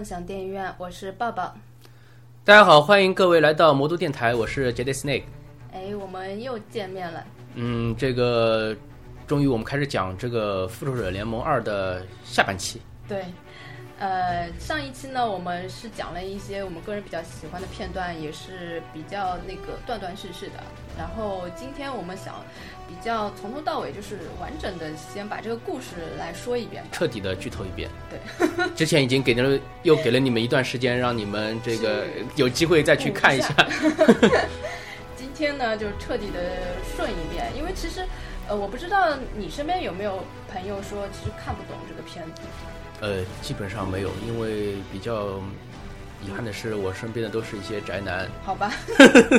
梦想电影院，我是抱抱。大家好，欢迎各位来到魔都电台，我是 Jade Snake。哎，我们又见面了。嗯，这个终于我们开始讲这个《复仇者联盟二》的下半期。对，呃，上一期呢，我们是讲了一些我们个人比较喜欢的片段，也是比较那个断断续续的。然后今天我们想比较从头到尾，就是完整的先把这个故事来说一遍，彻底的剧透一遍。对，之前已经给了又给了你们一段时间，让你们这个有机会再去看一下。今天呢，就彻底的顺一遍，因为其实，呃，我不知道你身边有没有朋友说其实看不懂这个片子。呃，基本上没有，因为比较遗憾的是，我身边的都是一些宅男。好吧，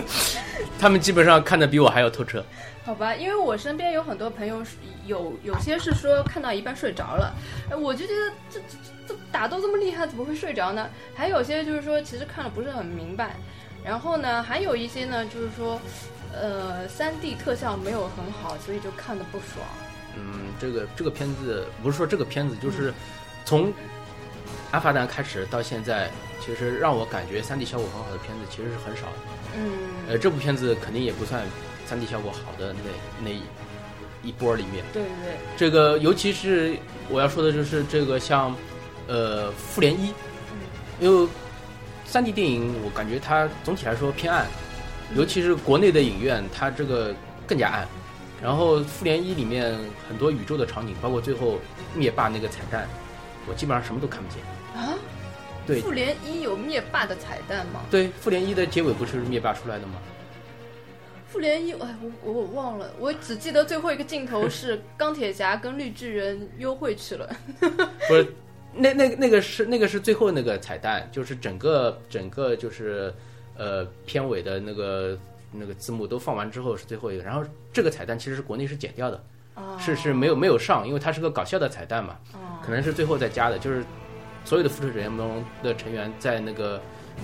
他们基本上看的比我还要透彻。好吧，因为我身边有很多朋友，有有些是说看到一半睡着了，我就觉得这这这打斗这么厉害，怎么会睡着呢？还有些就是说其实看了不是很明白，然后呢，还有一些呢就是说，呃，三 D 特效没有很好，所以就看的不爽。嗯，这个这个片子不是说这个片子就是从。阿凡达开始到现在，其实让我感觉三 D 效果很好的片子其实是很少的。嗯，呃，这部片子肯定也不算三 D 效果好的那那一波里面。对对对。这个尤其是我要说的就是这个像，呃，复联一，因为三 D 电影我感觉它总体来说偏暗，尤其是国内的影院它这个更加暗。然后复联一里面很多宇宙的场景，包括最后灭霸那个彩蛋，我基本上什么都看不见。啊，对，复联一有灭霸的彩蛋吗？对，复联一的结尾不是灭霸出来的吗？复联一，哎，我我忘了，我只记得最后一个镜头是 钢铁侠跟绿巨人幽会去了。不是，那那那个是那个是最后那个彩蛋，就是整个整个就是呃片尾的那个那个字幕都放完之后是最后一个，然后这个彩蛋其实是国内是剪掉的，是是没有没有上，因为它是个搞笑的彩蛋嘛，可能是最后再加的，就是。所有的复仇者联盟的成员在那个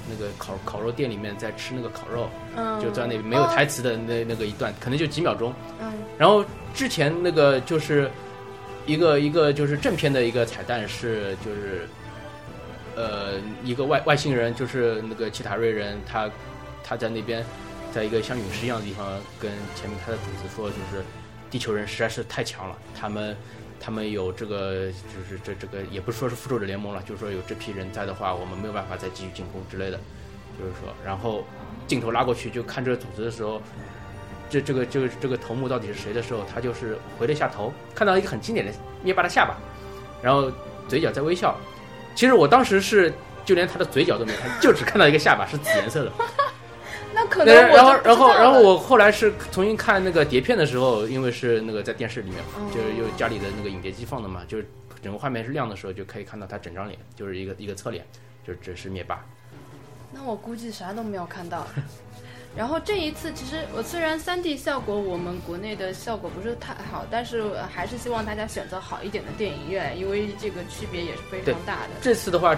那个烤烤肉店里面在吃那个烤肉，就在那没有台词的那那个一段，可能就几秒钟。嗯，然后之前那个就是一个一个就是正片的一个彩蛋是就是呃一个外外星人就是那个奇塔瑞人，他他在那边在一个像陨石一样的地方跟前面他的主子说，就是地球人实在是太强了，他们。他们有这个，就是这这个也不说是复仇者联盟了，就是说有这批人在的话，我们没有办法再继续进攻之类的，就是说，然后镜头拉过去就看这个组织的时候，这这个这个这个头目到底是谁的时候，他就是回了一下头，看到一个很经典的灭霸的下巴，然后嘴角在微笑。其实我当时是就连他的嘴角都没看，就只看到一个下巴是紫颜色的。那可能，然后，然后，然后我后来是重新看那个碟片的时候，因为是那个在电视里面嘛，就是用家里的那个影碟机放的嘛，就是整个画面是亮的时候，就可以看到他整张脸，就是一个一个侧脸，就只是灭霸。那我估计啥都没有看到。然后这一次，其实我虽然三 D 效果我们国内的效果不是太好，但是还是希望大家选择好一点的电影院，因为这个区别也是非常大的。这次的话，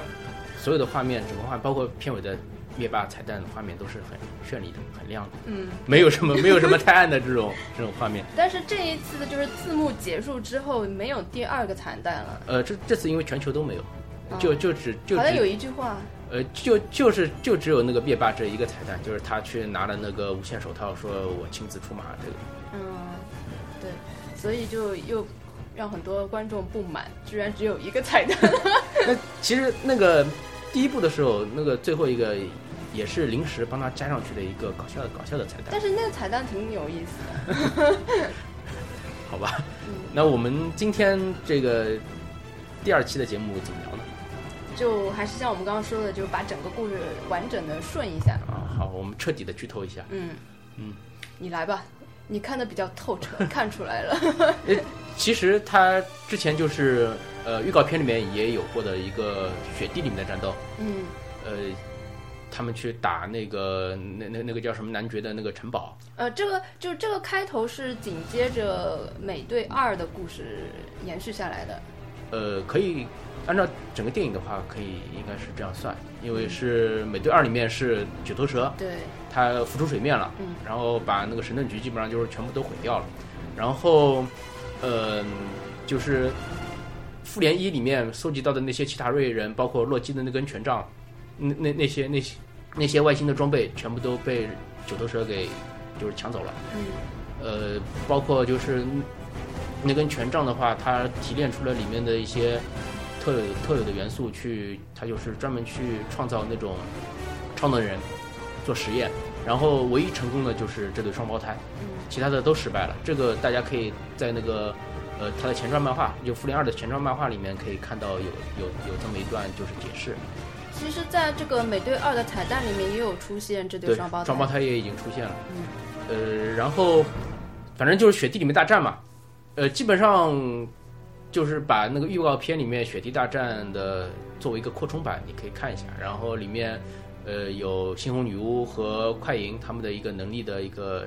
所有的画面，整个画包括片尾的。灭霸彩蛋的画面都是很绚丽的、很亮的，嗯，没有什么没有什么太暗的这种 这种画面。但是这一次的就是字幕结束之后没有第二个彩蛋了。呃，这这次因为全球都没有，就就只就好像有一句话，呃，就就是就只有那个灭霸这一个彩蛋，就是他去拿了那个无限手套，说我亲自出马这个。嗯，对，所以就又让很多观众不满，居然只有一个彩蛋。那其实那个第一部的时候，那个最后一个。也是临时帮他加上去的一个搞笑的搞笑的彩蛋，但是那个彩蛋挺有意思的，好吧？那我们今天这个第二期的节目怎么聊呢？就还是像我们刚刚说的，就把整个故事完整的顺一下啊。好，我们彻底的剧透一下。嗯嗯，你来吧，你看的比较透彻，看出来了。其实他之前就是呃预告片里面也有过的一个雪地里面的战斗。嗯，呃。他们去打那个那那那个叫什么男爵的那个城堡。呃，这个就这个开头是紧接着美队二的故事延续下来的。呃，可以按照整个电影的话，可以应该是这样算，因为是美队二里面是九头蛇，对，它浮出水面了，嗯，然后把那个神盾局基本上就是全部都毁掉了，然后，呃，就是复联一里面搜集到的那些奇塔瑞人，包括洛基的那根权杖，那那那些那些那些外星的装备，全部都被九头蛇给就是抢走了。嗯呃，包括就是那根权杖的话，它提炼出了里面的一些特有特有的元素，去它就是专门去创造那种超能人做实验，然后唯一成功的就是这对双胞胎，嗯其他的都失败了。这个大家可以在那个呃它的前传漫画，就复联二的前传漫画里面可以看到有有有这么一段就是解释。其实，在这个美队二的彩蛋里面也有出现这对对，双胞胎。双胞胎也已经出现了。嗯呃，然后反正就是雪地里面大战嘛，呃，基本上就是把那个预告片里面雪地大战的作为一个扩充版，你可以看一下。然后里面呃有猩红女巫和快银他们的一个能力的一个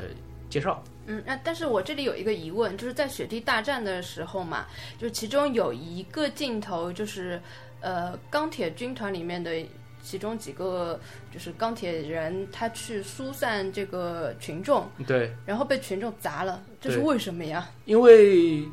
介绍。嗯，那但是我这里有一个疑问，就是在雪地大战的时候嘛，就是其中有一个镜头，就是呃钢铁军团里面的其中几个就是钢铁人，他去疏散这个群众，对，然后被群众砸了，这是为什么呀？因为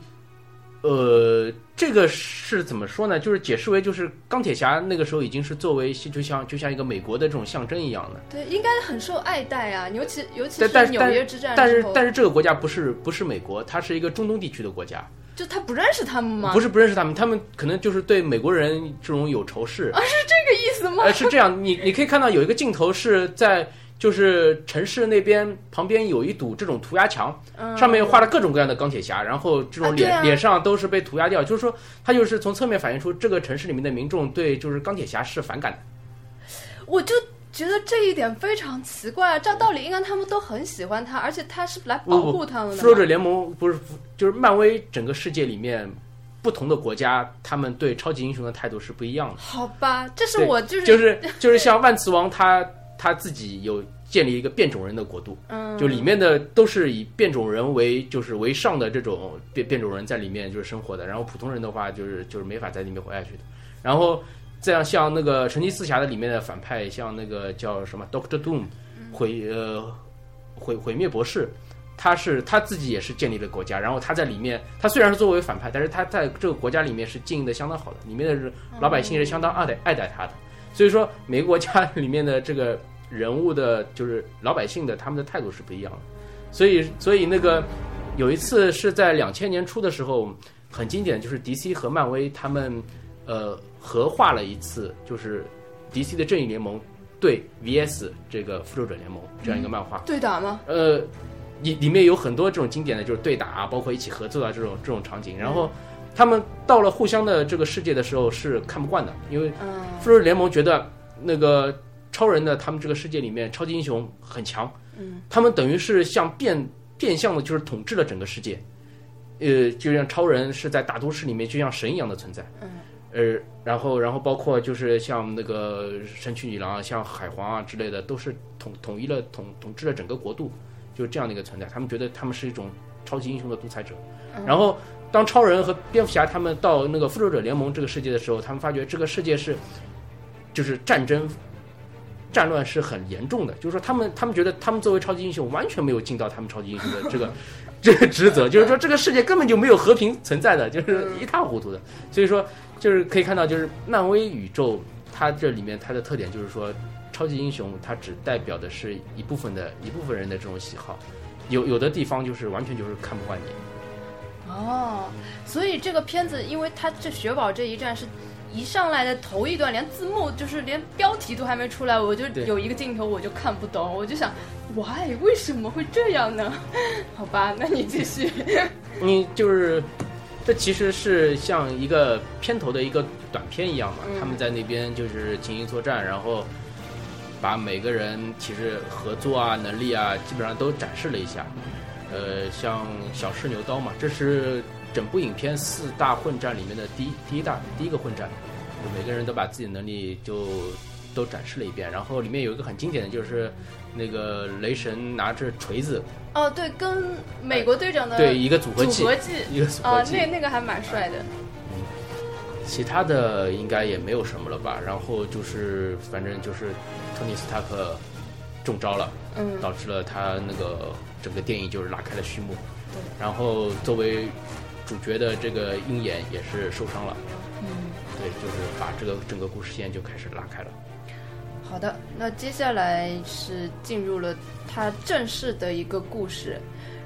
呃这个是怎么说呢？就是解释为就是钢铁侠那个时候已经是作为就像就像一个美国的这种象征一样的。对，应该很受爱戴啊，尤其尤其是是纽约之战但是但是这个国家不是不是美国，它是一个中东地区的国家，就他不认识他们吗？不是不认识他们，他们可能就是对美国人这种有仇视啊，是。这个意思吗？呃，是这样，你你可以看到有一个镜头是在就是城市那边旁边有一堵这种涂鸦墙，嗯，上面画了各种各样的钢铁侠，然后这种脸、啊啊脸上都是被涂鸦掉，就是说他就是从侧面反映出这个城市里面的民众对就是钢铁侠是反感的。我就觉得这一点非常奇怪啊！照道理应该他们都很喜欢他，而且他是来保护他们的嘛。复仇者联盟不是就是漫威整个世界里面不同的国家，他们对超级英雄的态度是不一样的。好吧，这是我就是就是就是像万磁王他他自己有建立一个变种人的国度，嗯，就里面的都是以变种人为就是为上的这种变变种人在里面就是生活的，然后普通人的话就是就是没法在里面活下去的。然后这样像那个神奇四侠的里面的反派，像那个叫什么 Doctor Doom 毁呃毁毁灭博士。他是他自己也是建立了国家，然后他在里面，他虽然是作为反派，但是他在这个国家里面是经营的相当好的，里面的人老百姓是相当爱戴爱戴他的。所以说，每个国家 里面的这个人物的，就是老百姓的，他们的态度是不一样的。所以，所以那个有一次是在两千年初的时候，很经典，就是 DC 和漫威他们呃合画了一次，就是 DC 的正义联盟对 VS 这个复仇者联盟这样一个漫画。对打吗？呃，里里面有很多这种经典的，就是对打啊，包括一起合作啊这种这种场景。然后他们到了互相的这个世界的时候是看不惯的，因为嗯复仇者联盟觉得那个超人的他们这个世界里面超级英雄很强，嗯，他们等于是像变变相的，就是统治了整个世界。呃，就像超人是在大都市里面就像神一样的存在，嗯，呃，然后然后包括就是像那个神曲女郎啊，像海皇啊之类的，都是统统一了统统治了整个国度，就是这样的一个存在。他们觉得他们是一种超级英雄的独裁者。然后当超人和蝙蝠侠他们到那个复仇者联盟这个世界的时候，他们发觉这个世界是就是战争。战乱是很严重的，就是说他们他们觉得他们作为超级英雄完全没有尽到他们超级英雄的这个 这个职责，就是说这个世界根本就没有和平存在的，就是一塌糊涂的。所以说就是可以看到，就是漫威宇宙它这里面它的特点就是说，超级英雄它只代表的是一部分的一部分人的这种喜好，有有的地方就是完全就是看不惯你。哦，所以这个片子，因为它这雪宝这一战是一上来的头一段，连字幕就是连标题都还没出来，我就有一个镜头我就看不懂，我就想，why 为什么会这样呢？好吧，那你继续。你就是，这其实是像一个片头的一个短片一样嘛，嗯他们在那边就是进行作战，然后把每个人其实合作啊、能力啊，基本上都展示了一下。呃，像小试牛刀嘛，这是整部影片四大混战里面的第一第一大第一个混战，每个人都把自己的能力就都展示了一遍。然后里面有一个很经典的就是那个雷神拿着锤子，哦，对，跟美国队长的对一个组合技，组合技一个组合啊，技。那那个还蛮帅的。其他的应该也没有什么了吧。然后就是，反正就是托尼斯塔克中招了，嗯，导致了他那个整个电影就是拉开了序幕。对然后作为主角的这个鹰眼也是受伤了。嗯对，就是把这个整个故事线就开始拉开了。好的，那接下来是进入了他正式的一个故事，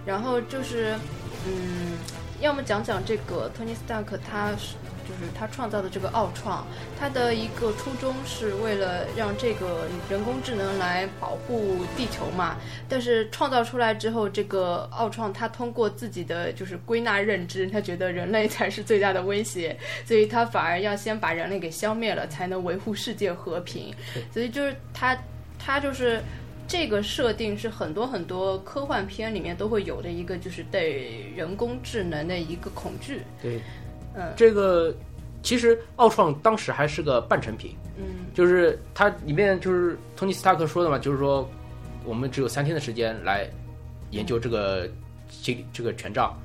然后就是，嗯，要么讲讲这个托尼斯塔克他是就是他创造的这个奥创，他的一个初衷是为了让这个人工智能来保护地球嘛，但是创造出来之后，这个奥创他通过自己的就是归纳认知，他觉得人类才是最大的威胁，所以他反而要先把人类给消灭了，才能维护世界和平。所以就是他，他就是这个设定是很多很多科幻片里面都会有的一个，就是对人工智能的一个恐惧。对，嗯。这个其实奥创当时还是个半成品，嗯。就是它里面就是托尼斯塔克说的嘛，就是说我们只有三天的时间来研究这个这这个权杖，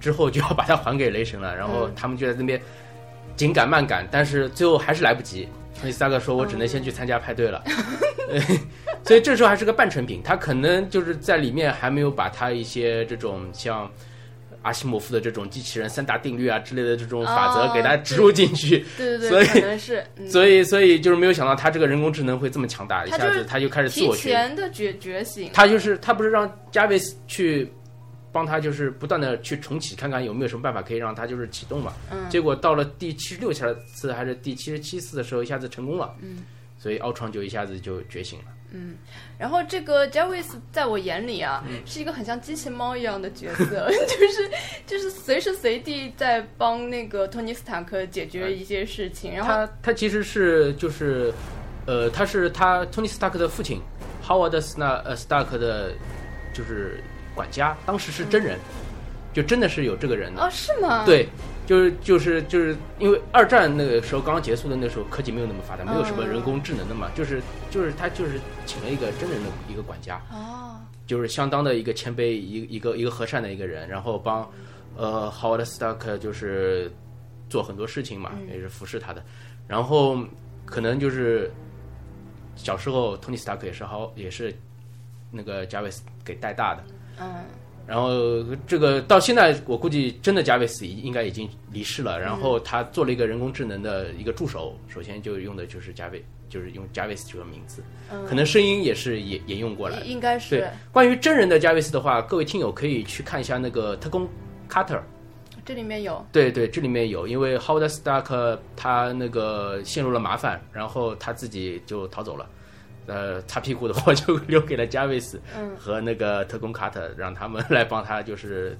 之后就要把它还给雷神了，然后嗯。他们就在那边紧赶慢赶，但是最后还是来不及。托尼斯塔克说：“我只能先去参加派对了。对 所以这时候还是个半成品，他可能就是在里面还没有把他一些这种像阿西莫夫的这种机器人三大定律啊之类的这种法则哦给它植入进去。对 对所以对，可能是。嗯所以，所以就是没有想到他这个人工智能会这么强大，一下子他就开始自提我学。前的觉觉醒，他就是他不是让加维斯去帮他，就是不断的去重启，看看有没有什么办法可以让他就是启动嘛。嗯结果到了第七十六次还是第七十七次的时候，一下子成功了。嗯。所以奥创就一下子就觉醒了。然后这个 Jarvis 在我眼里啊，嗯。是一个很像机器猫一样的角色，就是就是随时随地在帮那个托尼斯塔克解决一些事情，然后他他其实是就是，呃，他是他托尼斯塔克的父亲 Howard 斯纳呃 Stark 的，就是管家，当时是真人，就真的是有这个人的。哦是吗？，对，就是就是就是因为二战那个时候刚刚结束的那时候，科技没有那么发达，没有什么人工智能的嘛，就是就是他就是请了一个真人的一个管家，哦，就是相当的一个谦卑，一一个一个和善的一个人，然后帮呃 Howard Stark 就是做很多事情嘛，也是服侍他的。然后可能就是小时候 Tony Stark 也是好也是那个加维斯给带大的。嗯然后这个到现在，我估计真的加维斯应该已经离世了。然后他做了一个人工智能的一个助手，首先就用的就是加维，就是用加维斯这个名字，嗯，可能声音也是沿沿用过来。应该对是，关于真人的加维斯的话，各位听友可以去看一下那个特工卡特。这里面有，对对，这里面有，因为 Howard Stark 他那个陷入了麻烦，然后他自己就逃走了。呃，擦屁股的活 就留给了加维斯嗯和那个特工卡特，让他们来帮他，就是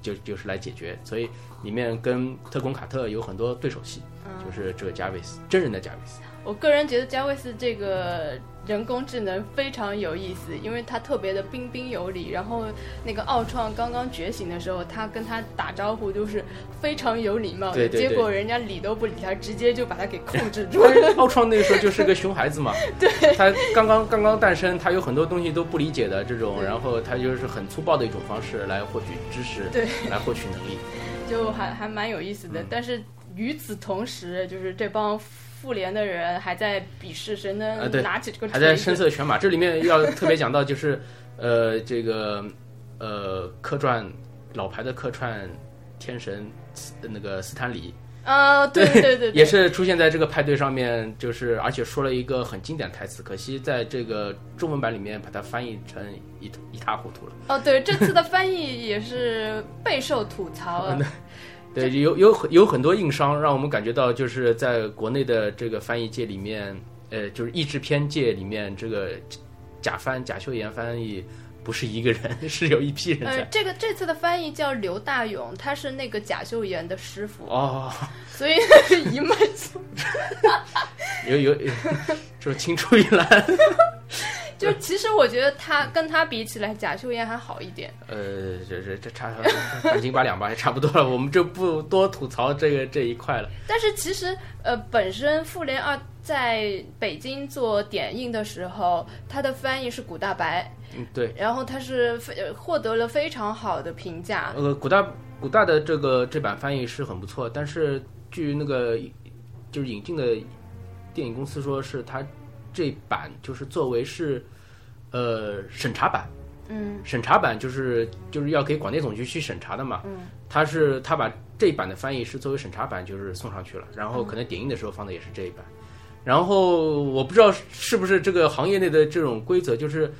就就是来解决。所以里面跟特工卡特有很多对手戏，嗯，就是这个加维斯真人的加维斯。我个人觉得加维斯这个人工智能非常有意思，因为它特别的彬彬有礼。然后那个奥创刚刚觉醒的时候，他跟他打招呼都是非常有礼貌的，对对对结果人家理都不理他，直接就把他给控制住了。奥创那个时候就是个熊孩子嘛，对，他刚刚刚刚诞生，他有很多东西都不理解的这种，然后他就是很粗暴的一种方式来获取知识，对，来获取能力。就还还蛮有意思的。但是与此同时，就是这帮复联的人还在鄙视谁啊能拿起这个还在声色犬马。这里面要特别讲到，就是呃，这个呃，客串老牌的客串天神斯那个斯坦李，啊，对对对 对，也是出现在这个派对上面，就是而且说了一个很经典的台词，可惜在这个中文版里面把它翻译成一一塌糊涂了。哦，对，这次的翻译也是备受吐槽啊。对，有有很有很多硬伤，让我们感觉到就是在国内的这个翻译界里面，呃，就是译制片界里面，这个贾翻贾秀妍翻译不是一个人，是有一批人呃。，这个这次的翻译叫刘大勇，他是那个贾秀妍的师傅，哦，所以 一脉相承有有，就是青出于蓝。就其实我觉得他跟他比起来，贾秀妍还好一点。呃，这这这差半斤八两吧，也差不多了。我们就不多吐槽这个这一块了。但是其实呃，本身《复联二》在北京做点映的时候，他的翻译是古大白，嗯，对。然后他是非呃获得了非常好的评价。呃，古大古大的这个这版翻译是很不错，但是据那个就是引进的电影公司说，是他这版就是作为是呃审查版，嗯审查版就是就是要给广电总局去审查的嘛。嗯他是他把这一版的翻译是作为审查版，就是送上去了，然后可能点映的时候放的也是这一版。然后我不知道是不是这个行业内的这种规则，就是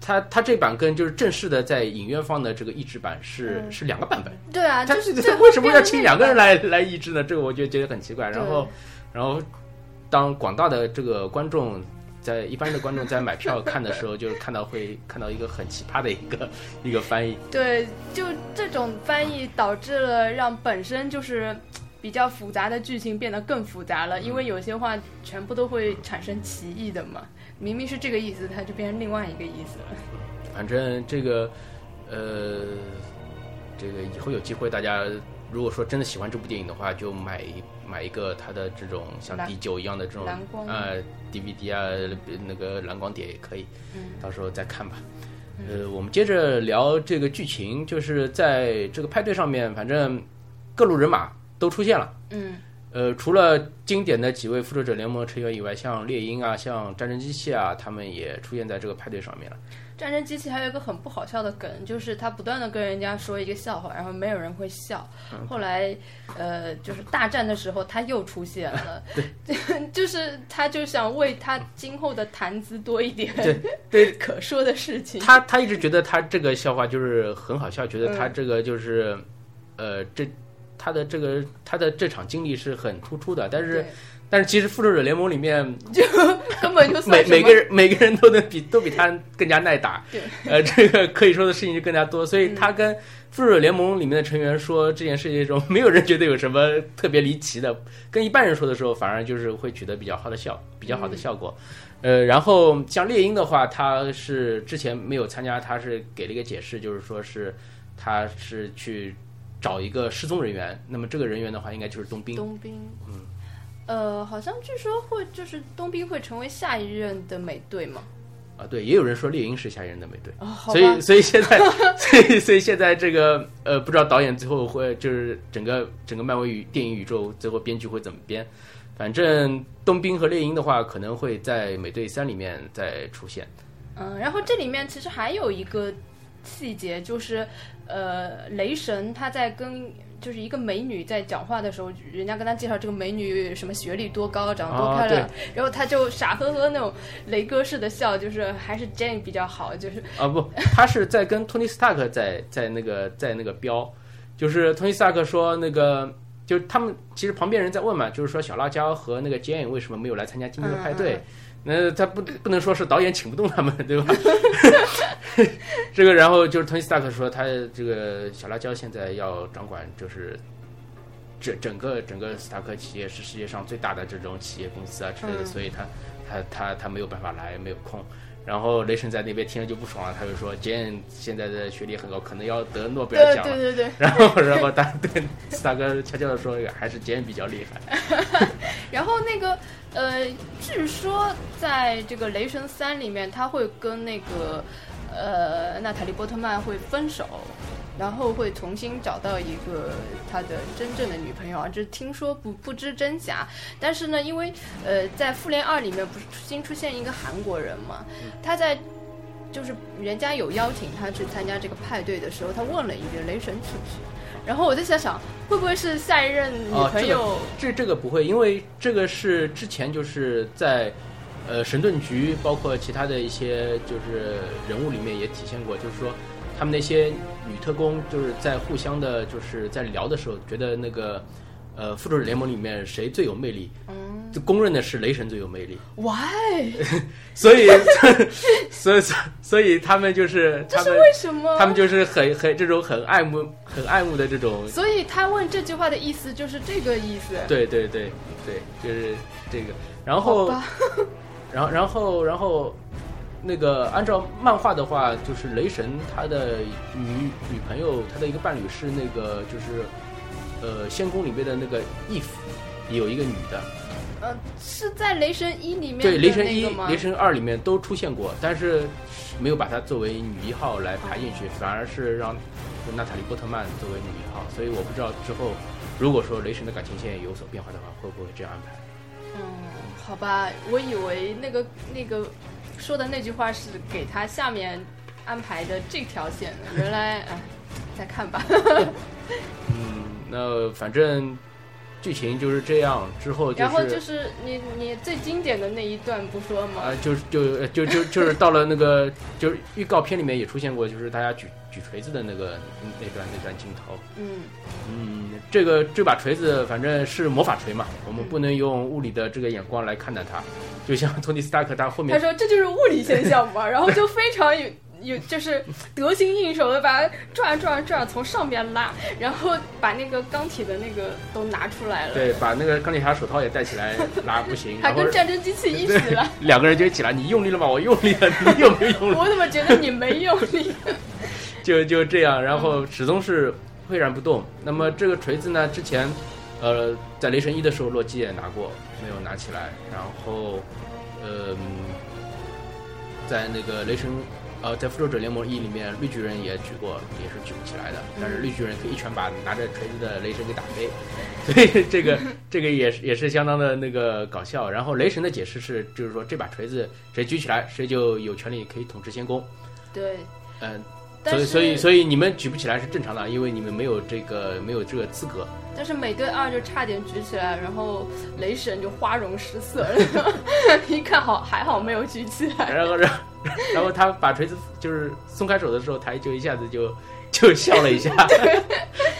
他他这版跟就是正式的在影院放的这个译制版是、嗯是两个版本。对啊，他就是为什么要请两个人来？来来译制呢？这个我就觉得很奇怪。然后，然后当广大的这个观众在一般的观众在买票看的时候，就是看到会看到一个很奇葩的一个一个翻译。对，就这种翻译导致了让本身就是比较复杂的剧情变得更复杂了，因为有些话全部都会产生歧义的嘛。明明是这个意思，它就变成另外一个意思了。反正这个，呃，这个以后有机会，大家如果说真的喜欢这部电影的话，就买一买一个它的这种像蓝第九一样的这种蓝光呃 DVD 啊，那个蓝光碟也可以，嗯到时候再看吧。呃，我们接着聊这个剧情，就是在这个派对上面，反正各路人马都出现了。嗯呃，除了经典的几位复仇者联盟成员以外，像猎鹰啊、像战争机器啊，他们也出现在这个派对上面了。战争机器还有一个很不好笑的梗，就是他不断的跟人家说一个笑话，然后没有人会笑。后来，呃，就是大战的时候他又出现了 就是他就想为他今后的谈资多一点对 对可说的事情。他他一直觉得他这个笑话就是很好笑，觉得他嗯这个就是，呃，这他的这个他的这场经历是很突出的，但是对但是其实复仇者联盟里面就 根本就每每个人每个人都能比 都比他更加耐打，对，呃，这个可以说的事情就更加多，所以他跟复仇者联盟里面的成员说这件事情的时候，没有人觉得有什么特别离奇的，跟一般人说的时候，反而就是会取得比较好的效比较好的效果。呃，然后像猎鹰的话，他是之前没有参加，他是给了一个解释，就是说是他是去找一个失踪人员，那么这个人员的话，应该就是冬兵。冬兵，嗯，呃，好像据说会就是冬兵会成为下一任的美队嘛。啊，对，也有人说猎鹰是下一任的美队。哦，所以，所以现在，所以，所以现在这个呃，不知道导演最后会就是整个整个漫威宇电影宇宙最后编剧会怎么编。反正冬兵和猎鹰的话，可能会在美队三里面再出现。嗯，然后这里面其实还有一个细节，就是呃，雷神他在跟就是一个美女在讲话的时候，人家跟他介绍这个美女什么学历多高，长得多啊漂亮，然后他就傻呵呵那种雷哥式的笑，就是还是 Jane 比较好，就是啊不，他是在跟 Tony Stark 在在那个在那个飙，就是 Tony Stark 说那个，就是他们其实旁边人在问嘛，就是说小辣椒和那个 Jane 为什么没有来参加今天的派对？那他不不能说是导演请不动他们，对吧？这个，然后就是托尼斯塔克说他这个小辣椒现在要掌管就是。整整个整个斯塔克企业是世界上最大的这种企业公司啊之类的，嗯所以他他他他没有办法来，没有空。然后雷神在那边听了就不爽了，他就说杰现在的学历很高，可能要得诺贝尔奖了。对对对。然后然后他对斯塔克悄悄的说，还是杰比较厉害。然后那个呃，据说在这个雷神三里面，他会跟那个呃娜塔莉波特曼会分手。然后会重新找到一个他的真正的女朋友啊，这听说不不知真假。但是呢，因为呃，在复联二里面不是新出现一个韩国人嘛，他在就是人家有邀请他去参加这个派对的时候，他问了一句雷神去不去？然后我在想想，会不会是下一任女朋友？这这个不会，因为这个是之前就是在呃神盾局，包括其他的一些就是人物里面也体现过，就是说。他们那些女特工就是在互相的，就是在聊的时候，觉得那个，呃，复仇者联盟里面谁最有魅力？嗯，就公认的是雷神最有魅力。Why？所以，所以，所以他们就是这他们是为什么？他们就是很很这种很爱慕、很爱慕的这种。所以他问这句话的意思就是这个意思。对对对对，就是这个。然后，然后，然后，然后。那个按照漫画的话，就是雷神他的女女朋友，他的一个伴侣是那个就是，呃，仙宫里面的那个义父，有一个女的。呃，是在雷神一里面对雷神一、雷神二里面都出现过，但是没有把它作为女一号来排进去，反而是让娜塔莉波特曼作为女一号。所以我不知道之后如果说雷神的感情线有所变化的话，会不会这样安排？嗯，好吧，我以为那个那个。说的那句话是给他下面安排的这条线？原来哎，再看吧。嗯，那反正剧情就是这样，之后就是然后就是你你最经典的那一段不说吗？啊，就是就就就就是到了那个就是预告片里面也出现过，就是大家举举锤子的那个那段那段镜头。嗯，嗯，这个这把锤子反正是魔法锤嘛，我们不能用物理的这个眼光来看待它。就像托尼斯塔克他后面他说这就是物理现象嘛，然后就非常有。就是得心应手的把它转转转从上边拉，然后把那个钢铁的那个都拿出来了。对，把那个钢铁侠手套也戴起来拉不行，还跟战争机器一起了。两个人就起来，你用力了吗？我用力了，你有没有用力？我怎么觉得你没用力？就就这样，然后始终是岿然不动。那么这个锤子呢？之前呃在雷神一的时候，洛基也拿过，没有拿起来。然后嗯，在那个雷神。呃，在复仇者联盟一里面，绿巨人也举过，也是举不起来的。但是绿巨人可以一拳把拿着锤子的雷神给打飞，所以这个 这个也是也是相当的那个搞笑。然后雷神的解释是，就是说这把锤子谁举起来，谁就有权利可以统治仙宫。对，嗯，所以所以所以你们举不起来是正常的，因为你们没有这个没有这个资格。但是美队二就差点举起来，然后雷神就花容失色了，一看好还好没有举起来。然后然后。然后他把锤子就是松开手的时候，他就一下子就就笑了一下。对，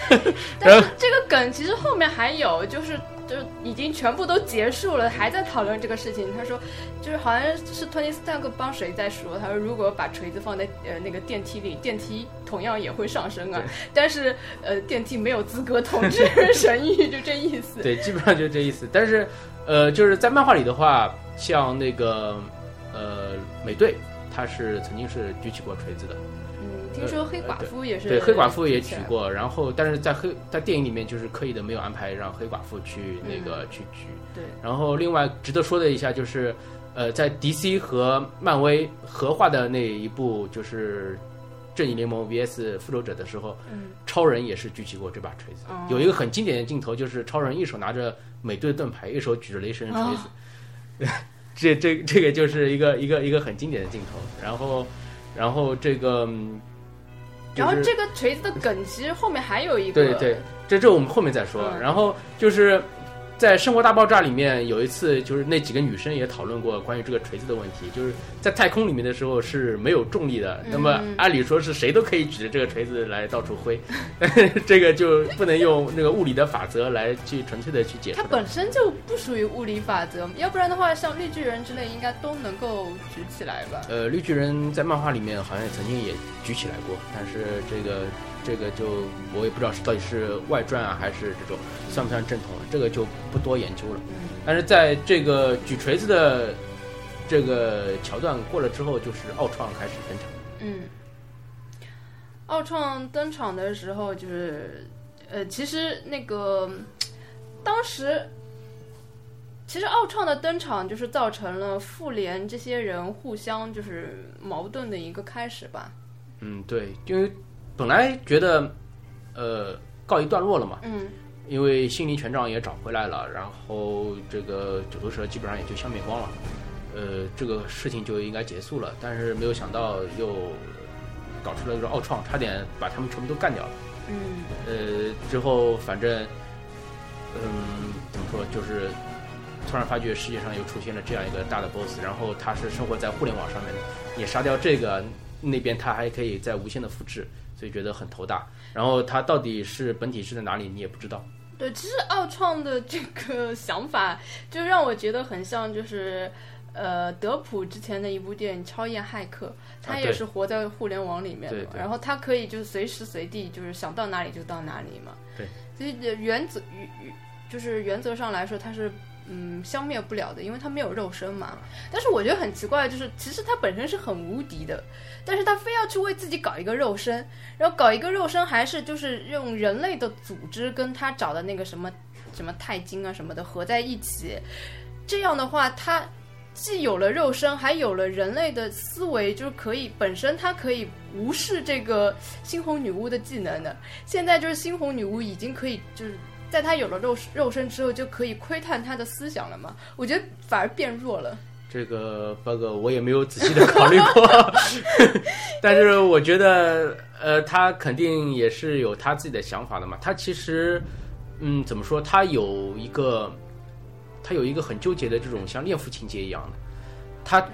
但是这个梗其实后面还有，就是就已经全部都结束了，还在讨论这个事情。他说，就是好像是托尼斯塔克帮谁在说，他说如果把锤子放在呃那个电梯里，电梯同样也会上升啊。但是呃电梯没有资格统治神域，就这意思。对，基本上就这意思。但是呃就是在漫画里的话，像那个呃美队。他是曾经是举起过锤子的，嗯，听说黑寡妇也是，对，黑寡妇也举过，然后但是在黑在电影里面就是刻意的没有安排让黑寡妇去那个去举，对，然后另外值得说的一下就是，呃，在 DC 和漫威合画的那一部就是正义联盟 VS 复仇者的时候，嗯，超人也是举起过这把锤子，有一个很经典的镜头就是超人一手拿着美队盾牌，一手举着雷神锤子。这这这个就是一个一个一个很经典的镜头，然后，然后这个，然后这个锤子的梗其实后面还有一个，对对，这这我们后面再说，然后就是。在《生活大爆炸》里面有一次，就是那几个女生也讨论过关于这个锤子的问题。就是在太空里面的时候是没有重力的，那么按理说是谁都可以举着这个锤子来到处挥，这个就不能用那个物理的法则来去纯粹的去解释。它本身就不属于物理法则，要不然的话，像绿巨人之类应该都能够举起来吧？呃，绿巨人在漫画里面好像曾经也举起来过，但是这个。这个就我也不知道是到底是外传啊，还是这种算不算正统了，这个就不多研究了。但是在这个举锤子的这个桥段过了之后，就是奥创开始登场。嗯，奥创登场的时候，就是呃，其实那个当时其实奥创的登场，就是造成了复联这些人互相就是矛盾的一个开始吧。嗯，对，因为。本来觉得，呃，告一段落了嘛，嗯，因为心灵权杖也找回来了，然后这个九头蛇基本上也就消灭光了，呃，这个事情就应该结束了。但是没有想到又搞出了一个奥创，差点把他们全部都干掉了。嗯，呃，之后反正，嗯，怎么说，就是突然发觉世界上又出现了这样一个大的 boss，然后他是生活在互联网上面的，你杀掉这个，那边他还可以再无限的复制。所以觉得很头大，然后它到底是本体是在哪里，你也不知道。对，其实奥创的这个想法，就让我觉得很像，就是呃，德普之前的一部电影《超验骇客》，他也是活在互联网里面的，然后他可以就是随时随地就是想到哪里就到哪里嘛。对，所以原则就是原则上来说，他是。嗯，消灭不了的，因为他没有肉身嘛。但是我觉得很奇怪，就是其实他本身是很无敌的，但是他非要去为自己搞一个肉身，然后搞一个肉身，还是就是用人类的组织跟他找的那个什么什么钛金啊什么的合在一起。这样的话，他既有了肉身，还有了人类的思维，就是可以本身他可以无视这个猩红女巫的技能的。现在就是猩红女巫已经可以就是。在他有了肉肉身之后，就可以窥探他的思想了吗？我觉得反而变弱了。这个 bug 我也没有仔细的考虑过，但是我觉得，呃，他肯定也是有他自己的想法的嘛。他其实，嗯，怎么说？他有一个，他有一个很纠结的这种像恋父情节一样的。他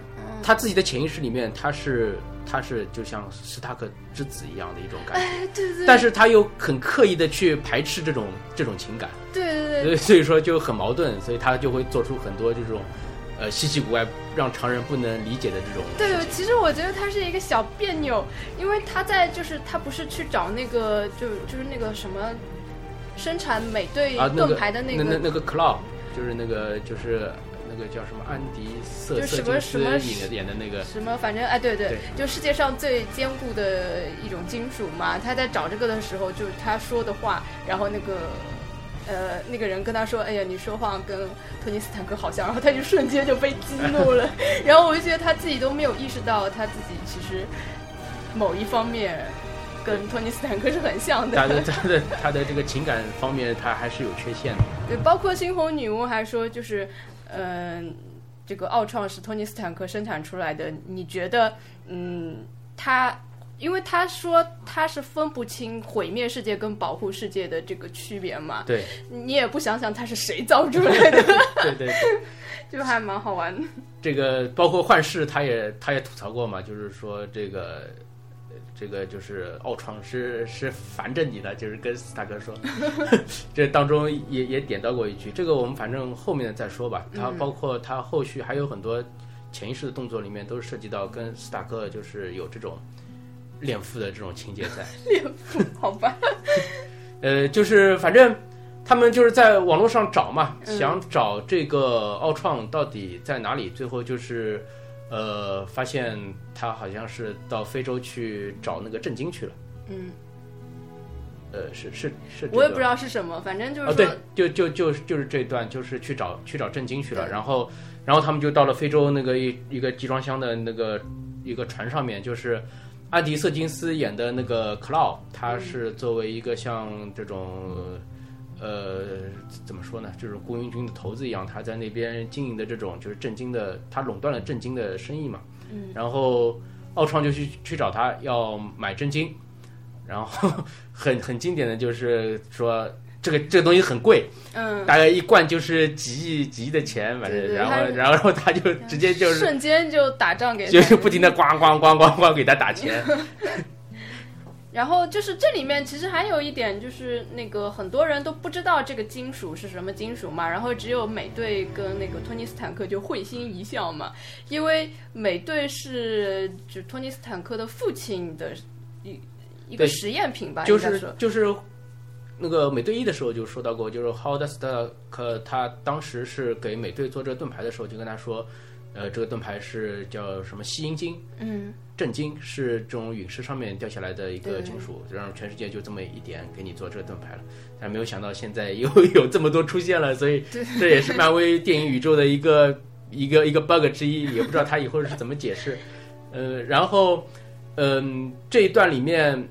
他自己的潜意识里面，他是他是就像史塔克之子一样的一种感觉，哎，对对，但是他又很刻意的去排斥这种这种情感。对对对，所以说就很矛盾，所以他就会做出很多这种。呃，稀奇古怪，让常人不能理解的这种。对，其实我觉得他是一个小别扭，因为他在就是他不是去找那个就就是那个什么生产美队盾牌的那个那那个 Cloud，就是那个就是那个叫什么安迪瑟瑟金斯演演的那个什么，反正哎对对，就世界上最坚固的一种金属嘛。他在找这个的时候，就是他说的话，然后那个。呃，那个人跟他说：“哎呀，你说话跟托尼斯坦克好像。”然后他就瞬间就被激怒了。然后我就觉得他自己都没有意识到，他自己其实某一方面跟托尼斯坦克是很像的。他的 他的他的这个情感方面，他还是有缺陷的。对，包括猩红女巫还说，就是嗯，这个奥创是托尼斯坦克生产出来的。你觉得，嗯，他？因为他说他是分不清毁灭世界跟保护世界的这个区别嘛，对，你也不想想他是谁造出来的，对 对，就还蛮好玩的。这个包括幻视，他也他也吐槽过嘛，就是说这个这个就是奥创是是烦着你的，就是跟斯塔克说，这当中也也点到过一句，这个我们反正后面再说吧。他包括他后续还有很多潜意识的动作里面，都是涉及到跟斯塔克就是有这种。恋父的这种情节在，恋父好吧？呃，就是反正他们就是在网络上找嘛，想找这个奥创到底在哪里。最后就是呃，发现他好像是到非洲去找那个震惊去了。嗯，呃，是是是，我也不知道是什么，反正就是哦，对，就就就就是这段，就是去找去找震惊去了。然后然后他们就到了非洲那个一一个集装箱的那个一个船上面，就是。安迪·瑟金斯演的那个 Cloud，他是作为一个像这种，呃，怎么说呢，就是雇佣军的头子一样，他在那边经营的这种就是震惊的，他垄断了震惊的生意嘛。嗯。然后奥创就去去找他要买震惊，然后 很很经典的就是说。这个这个东西很贵，嗯，大概一罐就是几亿几亿的钱，反正然后然后他就直接就是瞬间就打仗给，就是不停的咣咣咣咣咣给他打钱。然后就是这里面其实还有一点就是那个很多人都不知道这个金属是什么金属嘛，然后只有美队跟那个托尼斯坦克就会心一笑嘛，因为美队是就托尼斯坦克的父亲的一一个实验品吧，就是就是。那个美队一的时候就说到过，就是 Howard Stark 他当时是给美队做这个盾牌的时候，就跟他说，呃，这个盾牌是叫什么吸音金，嗯，震金是这种陨石上面掉下来的一个金属，让全世界就这么一点给你做这个盾牌了。但没有想到现在又 有这么多出现了，所以这也是漫威电影宇宙的一个一个一个 bug 之一，也不知道他以后是怎么解释。呃，然后，嗯，这一段里面。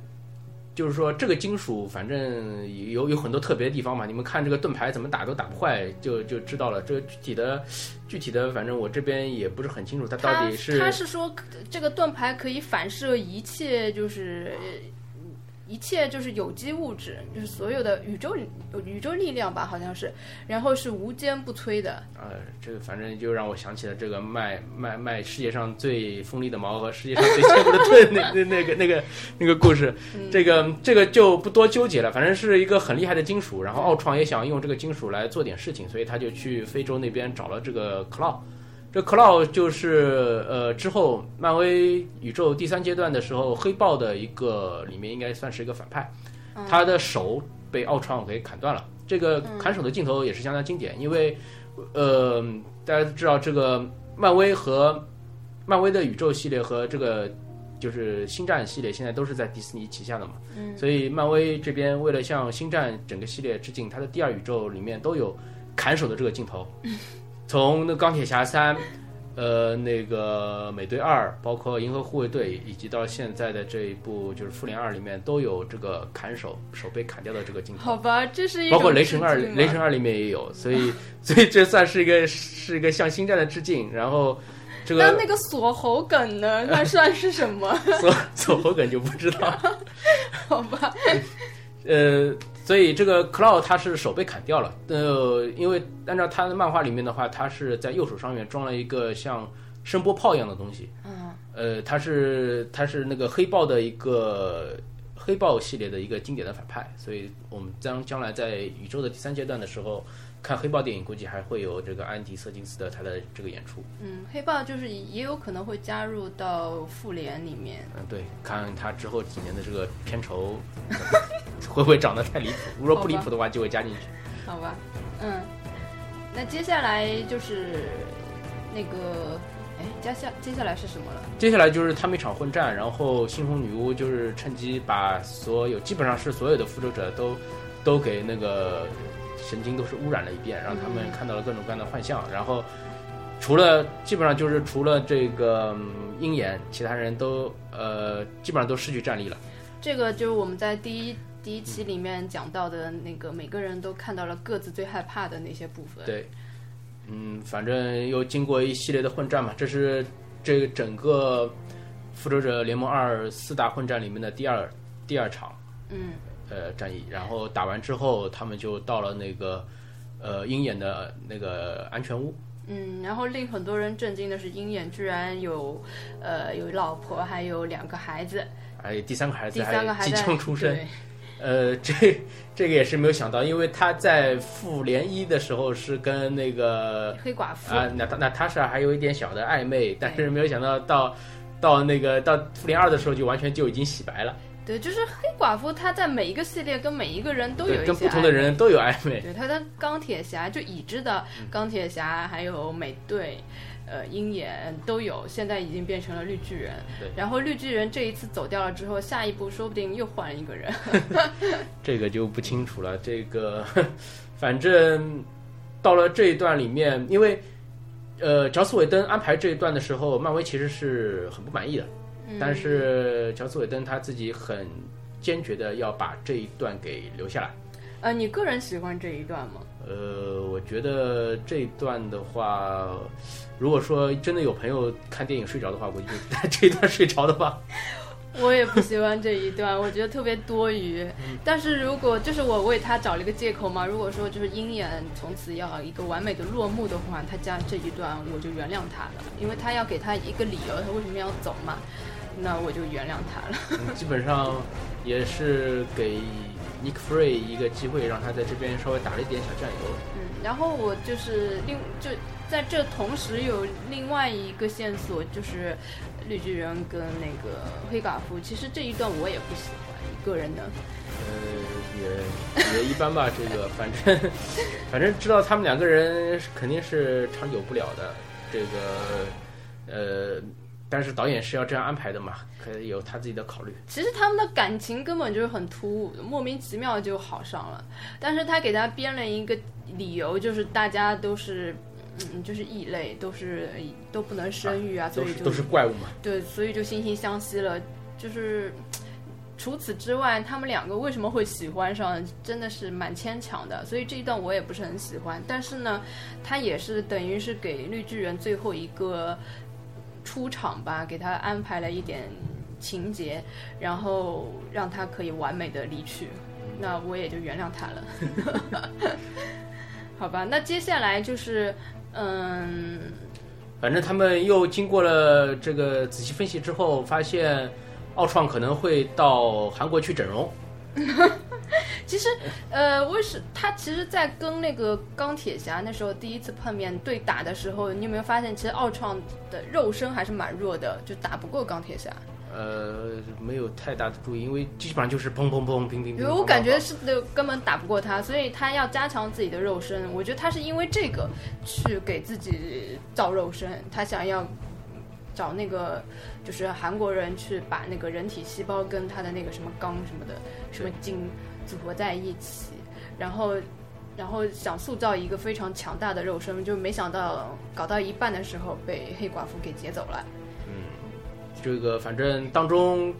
就是说，这个金属反正有有很多特别的地方嘛。你们看这个盾牌怎么打都打不坏，就就知道了。这个具体的、具体的，反正我这边也不是很清楚，它到底是。他是说，这个盾牌可以反射一切，就是。一切就是有机物质，就是所有的宇宙宇宙力量吧，好像是，然后是无坚不摧的。呃，这个反正就让我想起了这个卖卖卖世界上最锋利的矛和世界上最坚固的盾那那 那个那个那个故事。这个这个就不多纠结了，反正是一个很厉害的金属。然后奥创也想用这个金属来做点事情，所以他就去非洲那边找了这个 Cloud。这克劳就是呃，之后漫威宇宙第三阶段的时候，黑豹的一个里面应该算是一个反派，他的手被奥创给砍断了。这个砍手的镜头也是相当经典，因为呃，大家知道这个漫威和漫威的宇宙系列和这个就是星战系列现在都是在迪士尼旗下的嘛，所以漫威这边为了向星战整个系列致敬，它的第二宇宙里面都有砍手的这个镜头。从那钢铁侠三，呃，那个美队二，包括银河护卫队，以及到现在的这一部就是复联二里面，都有这个砍手手被砍掉的这个镜头。好吧，这是一包括雷神二，雷神二里面也有，所以 所以这算是一个是一个向星战的致敬。然后这那个那个锁喉梗呢？它算是什么？锁锁喉梗就不知道。好吧，呃，所以这个 Cloud 它是手被砍掉了。呃，因为按照他的漫画里面的话，他是在右手上面装了一个像声波炮一样的东西。嗯，呃，他是他是那个黑豹的一个黑豹系列的一个经典的反派，所以我们将将来在宇宙的第三阶段的时候看黑豹电影，估计还会有这个安迪瑟金斯的他的这个演出。嗯，黑豹就是也有可能会加入到复联里面。嗯，对，看他之后几年的这个片酬 会不会涨得太离谱？如果不离谱的话，就会加进去。好吧，嗯，那接下来就是那个，哎，接下接下来是什么了？接下来就是他们一场混战，然后猩红女巫就是趁机把所有基本上是所有的复仇者都都给那个神经都是污染了一遍，让他们看到了各种各样的幻象，然后除了基本上就是除了这个嗯鹰眼，其他人都呃基本上都失去战力了。这个就是我们在第一第一期里面讲到的那个，每个人都看到了各自最害怕的那些部分。对，嗯，反正又经过一系列的混战嘛，这是这个整个复仇者联盟二四大混战里面的第二第二场。嗯，呃战役，然后打完之后，他们就到了那个呃鹰眼的那个安全屋。嗯，然后令很多人震惊的是，鹰眼居然有，呃，有老婆，还有两个孩子，还有第三个孩子第三个还即还在将出生，对呃，这这个也是没有想到，因为他在复联一的时候是跟那个黑寡妇。啊，娜塔娜塔莎还有一点小的暧昧，但是没有想到到到那个到复联二的时候就完全就已经洗白了，对，就是黑寡妇，她在每一个系列跟每一个人都有，一些跟不同的人都有暧昧。对，她跟钢铁侠就已知的钢铁侠，还有美队，呃，鹰眼都有，现在已经变成了绿巨人。对然后绿巨人这一次走掉了之后，下一步说不定又换一个人。这个就不清楚了。这个反正到了这一段里面，因为呃，乔斯韦登安排这一段的时候，漫威其实是很不满意的，但是乔斯韦登他自己很坚决的要把这一段给留下来。呃，你个人喜欢这一段吗？呃，我觉得这一段的话，如果说真的有朋友看电影睡着的话，我就在这一段睡着的话，我也不喜欢这一段，我觉得特别多余。但是如果就是我为他找了一个借口嘛，如果说就是鹰眼从此要一个完美的落幕的话，他加这一段我就原谅他了，因为他要给他一个理由，他为什么要走嘛，那我就原谅他了。嗯基本上也是给 Nick Fury 一个机会，让他在这边稍微打了一点小酱油。嗯，然后我就是另就在这同时有另外一个线索，就是绿巨人跟那个黑寡妇。其实这一段我也不喜欢，个人的。呃，也 也一般吧，这个反正反正知道他们两个人肯定是长久不了的，这个呃，但是导演是要这样安排的嘛，可以有他自己的考虑。其实他们的感情根本就是很突兀的，莫名其妙就好上了。但是他给他编了一个理由，就是大家都是。嗯，就是异类，都是都不能生育啊，所以就都是都是怪物嘛。对，所以就惺惺相惜了。就是除此之外，他们两个为什么会喜欢上，真的是蛮牵强的。所以这一段我也不是很喜欢。但是呢，他也是等于是给绿巨人最后一个出场吧，给他安排了一点情节，然后让他可以完美的离去。那我也就原谅他了。好吧，那接下来就是，嗯，反正他们又经过了这个仔细分析之后，发现奥创可能会到韩国去整容。其实，呃，为什他其实，在跟那个钢铁侠那时候第一次碰面对打的时候，你有没有发现，其实奥创的肉身还是蛮弱的，就打不过钢铁侠。呃，没有太大的注意，因为基本上就是砰砰砰、乒乒乒。因为我感觉是的，根本打不过他，所以他要加强自己的肉身。我觉得他是因为这个去给自己造肉身，他想要找那个就是韩国人去把那个人体细胞跟他的那个什么钢什么的什么筋组合在一起，然后然后想塑造一个非常强大的肉身，就没想到搞到一半的时候被黑寡妇给劫走了。嗯这个反正当中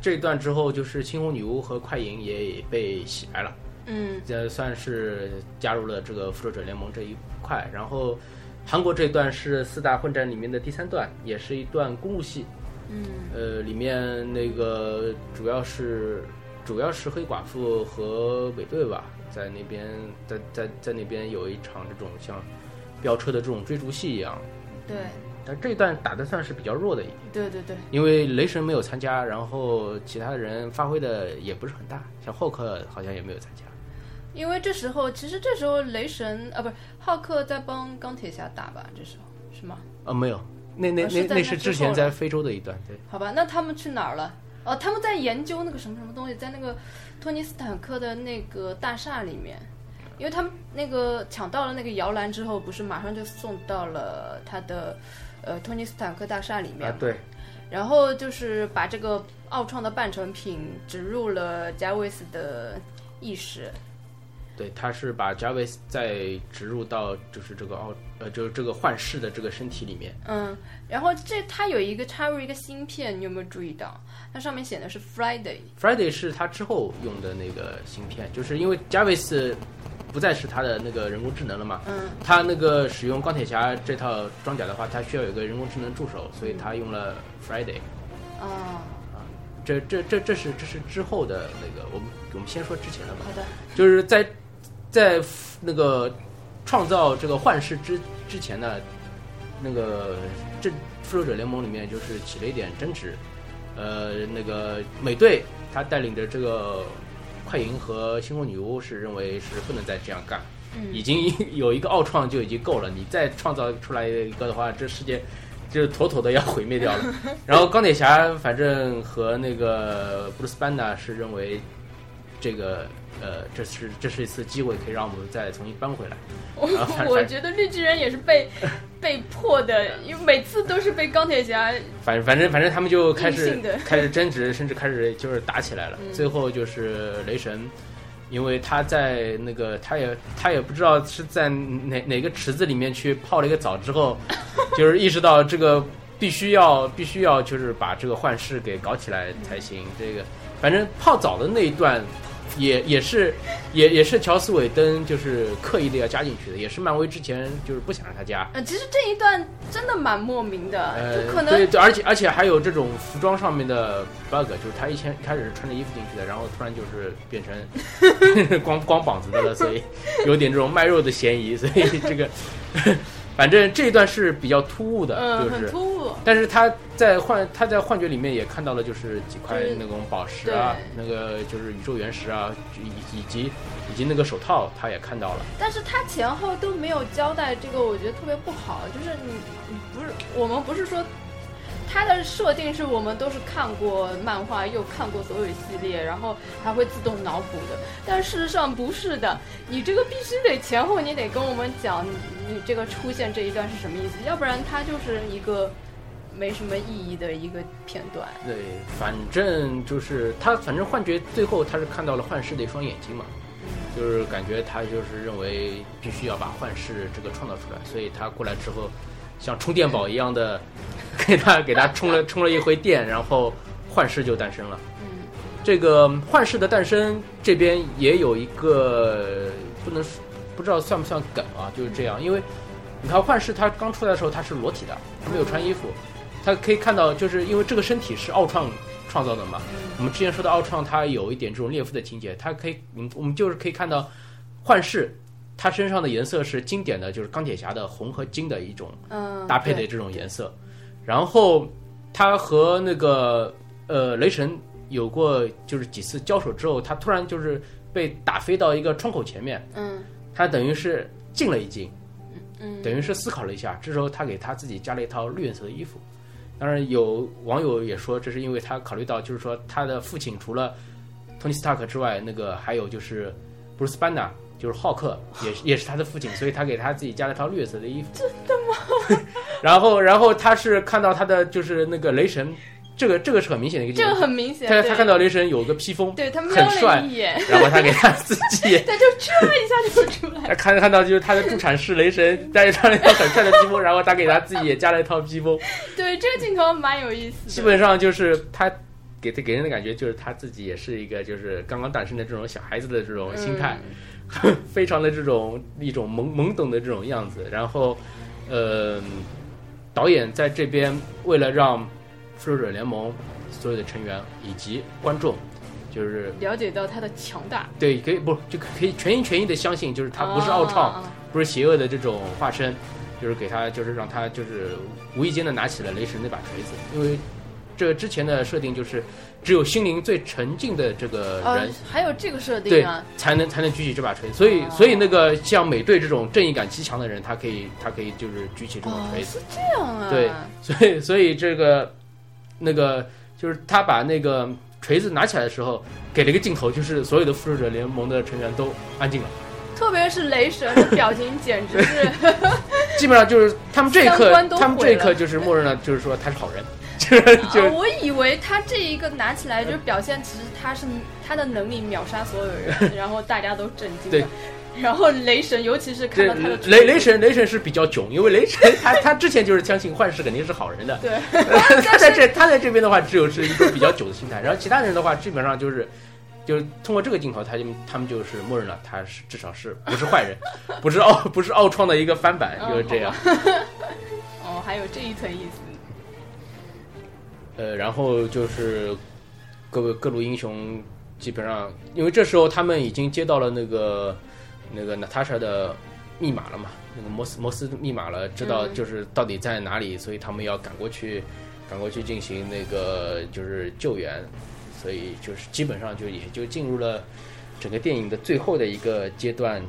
这段之后，就是青红女巫和快银也被洗白了，嗯这算是加入了这个复仇者联盟这一块。然后，韩国这段是四大混战里面的第三段，也是一段公路戏。嗯呃，里面那个主要是主要是黑寡妇和尾队吧，在那边在在在那边有一场这种像飙车的这种追逐戏一样。对但这一段打的算是比较弱的一点，对对对，因为雷神没有参加，然后其他的人发挥的也不是很大，像浩克好像也没有参加。因为这时候其实这时候雷神啊不是浩克在帮钢铁侠打吧？这时候是吗？啊，没有，那那那哦那那是之前在非洲的一段，对。好吧，那他们去哪儿了？哦，他们在研究那个什么什么东西，在那个托尼斯坦克的那个大厦里面，因为他们那个抢到了那个摇篮之后，不是马上就送到了他的呃托尼斯坦克大厦里面嘛，啊对，然后就是把这个奥创的半成品植入了加维斯的意识，对，他是把 Jarvis 再植入到就是这个奥呃就是这个幻视的这个身体里面。嗯，然后这它有一个插入一个芯片，你有没有注意到？它上面写的是 Friday，Friday 是他之后用的那个芯片，就是因为 Jarvis 不再是他的那个人工智能了嘛，嗯他那个使用钢铁侠这套装甲的话，他需要有一个人工智能助手，所以他用了 Friday。啊，这这这这是这是之后的那个，我们我们先说之前的吧，好的，就是在在那个创造这个幻视之之前呢，那个这复仇者联盟里面就是起了一点争执，呃，那个美队他带领着这个快银和星空女巫是认为是不能再这样干，嗯。已经有一个奥创就已经够了，你再创造出来一个的话，这世界就是妥妥的要毁灭掉了。然后钢铁侠反正和那个布鲁斯班纳是认为这个呃，这是这是一次机会，可以让我们再重新搬回来。我觉得绿巨人也是被 被迫的，因为每次都是被钢铁侠反反正反正他们就开始开始争执，甚至开始就是打起来了。嗯 最后就是雷神，因为他在那个他也他也不知道是在哪哪个池子里面去泡了一个澡之后，就是意识到这个必须要必须要就是把这个幻视给搞起来才行。这个反正泡澡的那一段。也也是，也也是乔斯韦登就是刻意的要加进去的，也是漫威之前就是不想让他加，呃，其实这一段真的蛮莫名的，呃，就可能对对，而且而且还有这种服装上面的 bug，就是他以前开始是穿着衣服进去的，然后突然就是变成 光光膀子的了，所以有点这种卖肉的嫌疑，所以这个反正这一段是比较突兀的，嗯就是。突兀。但是他在幻他在幻觉里面也看到了，就是几块那种宝石啊，那个就是宇宙原石啊，以以及以及那个手套，他也看到了。但是他前后都没有交代，这个我觉得特别不好。就是你你不是我们不是说它的设定是我们都是看过漫画又看过所有系列，然后还会自动脑补的。但事实上不是的，你这个必须得前后你得跟我们讲，你你这个出现这一段是什么意思，要不然它就是一个没什么意义的一个片段。对，反正就是他，反正幻觉最后他是看到了幻视的一双眼睛嘛，就是感觉他就是认为必须要把幻视这个创造出来，所以他过来之后，像充电宝一样的 给他给他充了充了一回电，然后幻视就诞生了。嗯这个幻视的诞生这边也有一个不能不知道算不算梗啊，就是这样，因为你看幻视他刚出来的时候他是裸体的，他没有穿衣服，他可以看到就是因为这个身体是奥创创造的嘛，我们之前说的奥创它有一点这种猎夫的情节，它可以嗯我们就是可以看到幻视。它身上的颜色是经典的，就是钢铁侠的红和金的一种嗯，搭配的这种颜色。然后他和那个呃雷神有过就是几次交手之后，他突然就是被打飞到一个窗口前面，嗯他等于是静了一静，嗯，等于是思考了一下。这时候他给他自己加了一套绿颜色的衣服。当然有网友也说，这是因为他考虑到就是说他的父亲除了托尼斯塔克之外，那个还有就是布鲁斯班纳。就是浩克也是也是他的父亲，所以他给他自己加了套绿色的衣服。真的吗？然后，然后他是看到他的就是那个雷神，这个这个是很明显的一个镜头。这个很明显，他对他看到雷神有个披风，对他很瞄帅然后他给他自己，他就唰一下就出来了。他看看到就是他的助产士雷神，带上了一套很帅的披风，然后他给他自己也加了一套披风，对，这个镜头蛮有意思的。基本上就是他给他给人的感觉就是他自己也是一个就是刚刚诞生的这种小孩子的这种心态，非常的这种一种懵懵懂的这种样子。然后呃，导演在这边为了让复仇者联盟所有的成员以及观众，就是了解到他的强大，对，可以不就可以全心全意的相信，就是他不是奥创，啊不是邪恶的这种化身，就是给他，就是让他就是无意间的拿起了雷神那把锤子，因为这之前的设定就是只有心灵最沉静的这个啊人。还有这个设对定啊，，才能才能举起这把锤，所以哦所以那个像美队这种正义感极强的人，他可以他可以就是举起这种哦，锤。子，是这样啊，对 所以所以这个那个就是他把那个锤子拿起来的时候，给了一个镜头，就是所有的复仇者联盟的成员都安静了。特别是雷神的表情，简直是。基本上就是他们这一刻他们这一刻就是默认了，就是说他是好人，就是就啊，我以为他这一个拿起来就是表现，其实他是他的能力秒杀所有人，然后大家都震惊对了。然后雷神，尤其是看到他的雷雷神雷神是比较囧，因为雷神 他他之前就是相信幻视肯定是好人的，对，他在这他在这边的话只有是一个比较囧的心态，然后其他人的话基本上就是。就是通过这个镜头，他就他们就是默认了他是至少是不是坏人，不是奥不是奥创的一个翻版，嗯就是这样。哦，还有这一层意思。呃，然后就是各位各路英雄基本上，因为这时候他们已经接到了那个那个娜塔莎的密码了嘛，那个摩斯摩斯密码了，知道嗯。就是到底在哪里，所以他们要赶过去，赶过去进行那个就是救援，所以就是基本上就也就进入了整个电影的最后的一个阶段，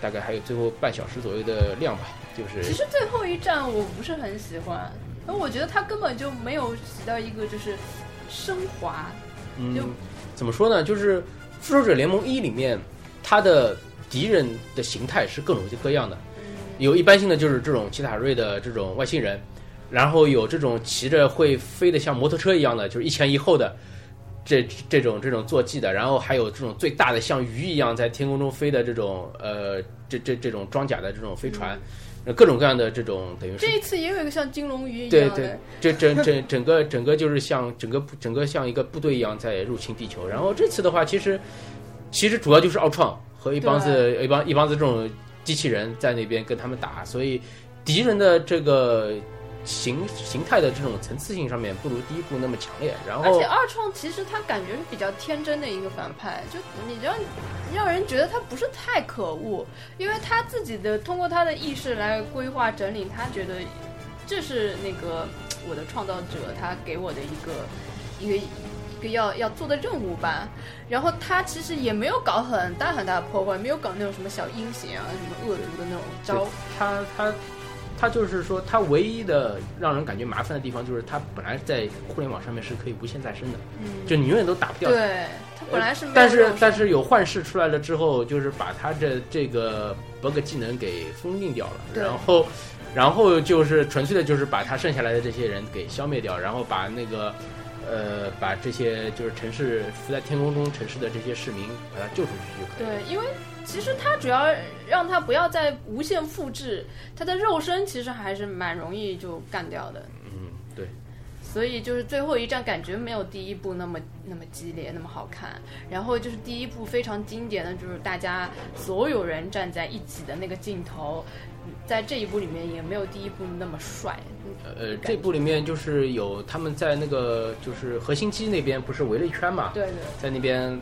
大概还有最后半小时左右的量吧，就是其实最后一站我不是很喜欢，因为我觉得他根本就没有起到一个就是升华。嗯就，怎么说呢？就是《复仇者联盟一》里面，他的敌人的形态是各种各样的，有一般性的就是这种奇塔瑞的这种外星人，然后有这种骑着会飞的像摩托车一样的，就是一前一后的。这这种这种坐骑的，然后还有这种最大的像鱼一样在天空中飞的这种呃这这这种装甲的这种飞船，呃各种各样的这种等于是这一次也有一个像金龙鱼一样对对，，这整整整个整个就是像整个整个像一个部队一样在入侵地球。然后这次的话，其实其实主要就是奥创和一帮子一帮一帮子这种机器人在那边跟他们打，所以敌人的这个形形态的这种层次性上面不如第一部那么强烈。然后而且二创其实他感觉是比较天真的一个反派，就你让让人觉得他不是太可恶，因为他自己的通过他的意识来规划整理，他觉得这是那个我的创造者他给我的一个一个一个要要做的任务吧。然后他其实也没有搞很大很大的破坏，没有搞那种什么小阴险啊、什么恶毒的那种招。他他他就是说，他唯一的让人感觉麻烦的地方，就是他本来在互联网上面是可以无限再生的，嗯，就你永远都打不掉。对他本来是没有但是但是有幻视出来了之后，就是把他这这个 bug 技能给封印掉了，然后然后就是纯粹的就是把他剩下来的这些人给消灭掉，然后把那个呃把这些就是城市浮在天空中城市的这些市民把他救出去就可以了。对，因为其实他主要让他不要再无限复制，他的肉身其实还是蛮容易就干掉的。嗯，对。所以就是最后一战感觉没有第一部那么那么激烈，那么好看。然后就是第一部非常经典的就是大家所有人站在一起的那个镜头，在这一部里面也没有第一部那么帅。呃，这部里面就是有他们在那个就是核心机那边不是围了一圈嘛，对对，在那边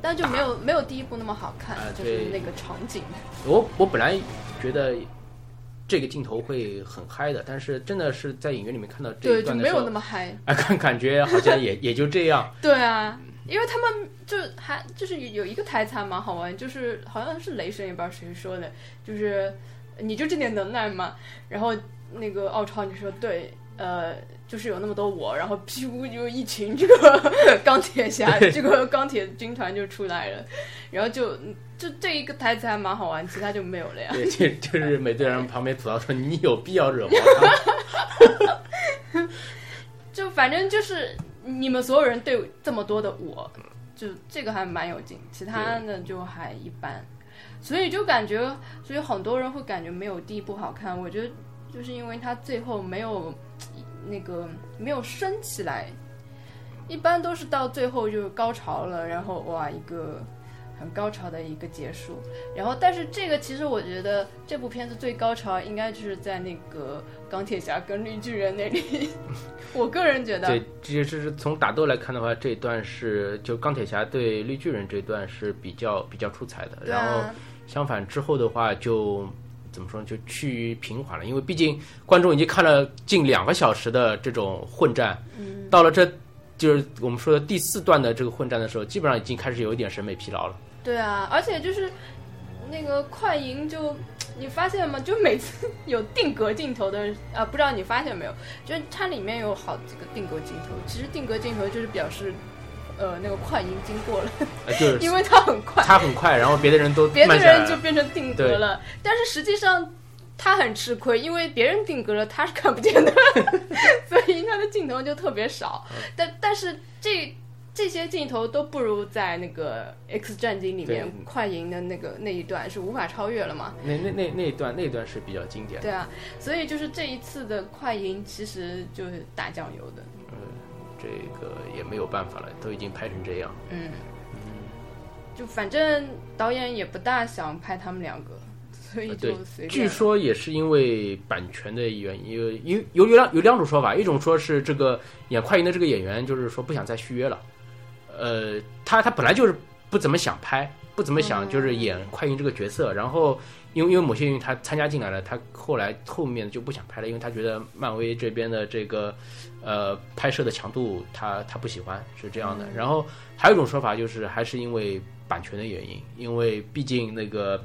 但就没有没有第一部那么好看，啊就是那个场景。我我本来觉得这个镜头会很嗨的，但是真的是在影院里面看到这对，就没有那一段的时候，么嗨。啊，感感觉好像也也就这样。对啊，因为他们就还就是有有一个台词还蛮好玩，就是好像是雷神也不知道谁说的，就是你就这点能耐吗？然后那个奥超就说对，呃。就是有那么多我，然后屁股就一群这个 钢铁侠，这个钢铁军团就出来了，然后就就这一个台词还蛮好玩，其他就没有了呀。对，就就是美队人旁边吐槽说：“你有必要惹毛他 就反正就是你们所有人对这么多的我，就这个还蛮有劲，其他的就还一般，所以就感觉，所以很多人会感觉没有第一部好看。我觉得就是因为他最后没有那个没有升起来，一般都是到最后就是高潮了，然后哇一个很高潮的一个结束。然后，但是这个其实我觉得这部片子最高潮应该就是在那个钢铁侠跟绿巨人那里，我个人觉得。对，这是从打斗来看的话，这一段是就钢铁侠对绿巨人这一段是比较比较出彩的。然后相反之后的话就。怎么说呢？就趋于平缓了，因为毕竟观众已经看了近两个小时的这种混战，嗯，到了这就是我们说的第四段的这个混战的时候，基本上已经开始有一点审美疲劳了。对啊，而且就是那个快银就。你发现吗？就每次有定格镜头的啊，不知道你发现没有？就是它里面有好几个定格镜头，其实定格镜头就是表示，呃，那个快银经过了，呃就是 因为他很快，他很快，然后别的人都别的。人就变成定格了。但是实际上他很吃亏，因为别人定格了，他是看不见的，所以他的镜头就特别少。嗯但但是这这些镜头都不如在那个 X 战警里面快银的那个那一段是无法超越了嘛？那那那那一段那一段是比较经典的。对啊，所以就是这一次的快银其实就是打酱油的。这个也没有办法了，都已经拍成这样。嗯，就反正导演也不大想拍他们两个，所以呃对就随便。据说也是因为版权的原因，有有有有两有两种说法，一种说是这个演快银的这个演员就是说不想再续约了，呃，他他本来就是不怎么想拍，不怎么想就是演快银这个角色，然后因为因为某些原因他参加进来了，他后来后面就不想拍了，因为他觉得漫威这边的这个呃拍摄的强度他他不喜欢，是这样的。然后还有一种说法就是还是因为版权的原因，因为毕竟那个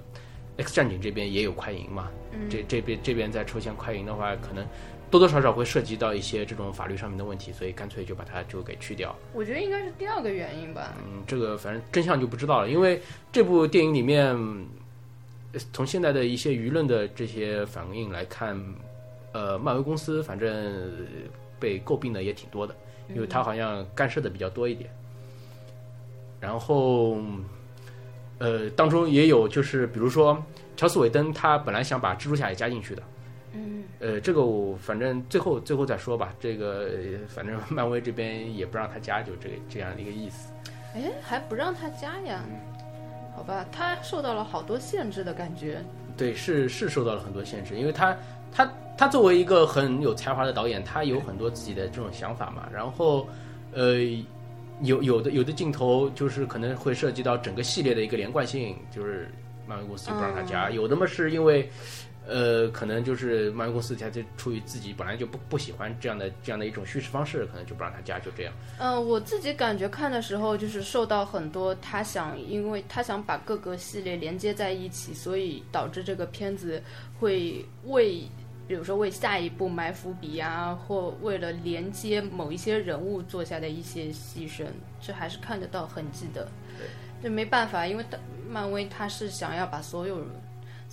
X 战警这边也有快银嘛，嗯这这边这边再出现快银的话，可能多多少少会涉及到一些这种法律上面的问题，所以干脆就把它就给去掉。我觉得应该是第二个原因吧。嗯，这个反正真相就不知道了，因为这部电影里面，呃从现在的一些舆论的这些反应来看，呃，漫威公司反正呃被诟病的也挺多的，因为他好像干涉的比较多一点。然后，呃，当中也有就是比如说乔斯韦登，他本来想把蜘蛛侠也加进去的。嗯，呃，这个我反正最后最后再说吧。这个呃 反正漫威这边也不让他加，就这这样的一个意思。哎，还不让他加呀？好吧，他受到了好多限制的感觉。对，是是受到了很多限制，因为他他他作为一个很有才华的导演，他有很多自己的这种想法嘛。然后，呃，有有的有的镜头就是可能会涉及到整个系列的一个连贯性，就是漫威公司就不让他加。有的嘛是因为。呃，可能就是漫威公司，他就出于自己本来就不不喜欢这样的这样的一种叙事方式，可能就不让他加，就这样。嗯、我自己感觉看的时候，就是受到很多他想，因为他想把各个系列连接在一起，所以导致这个片子会为，比如说为下一步埋伏笔啊，或为了连接某一些人物做下的一些牺牲，这还是看得到痕迹的。对这没办法，因为漫威他是想要把所有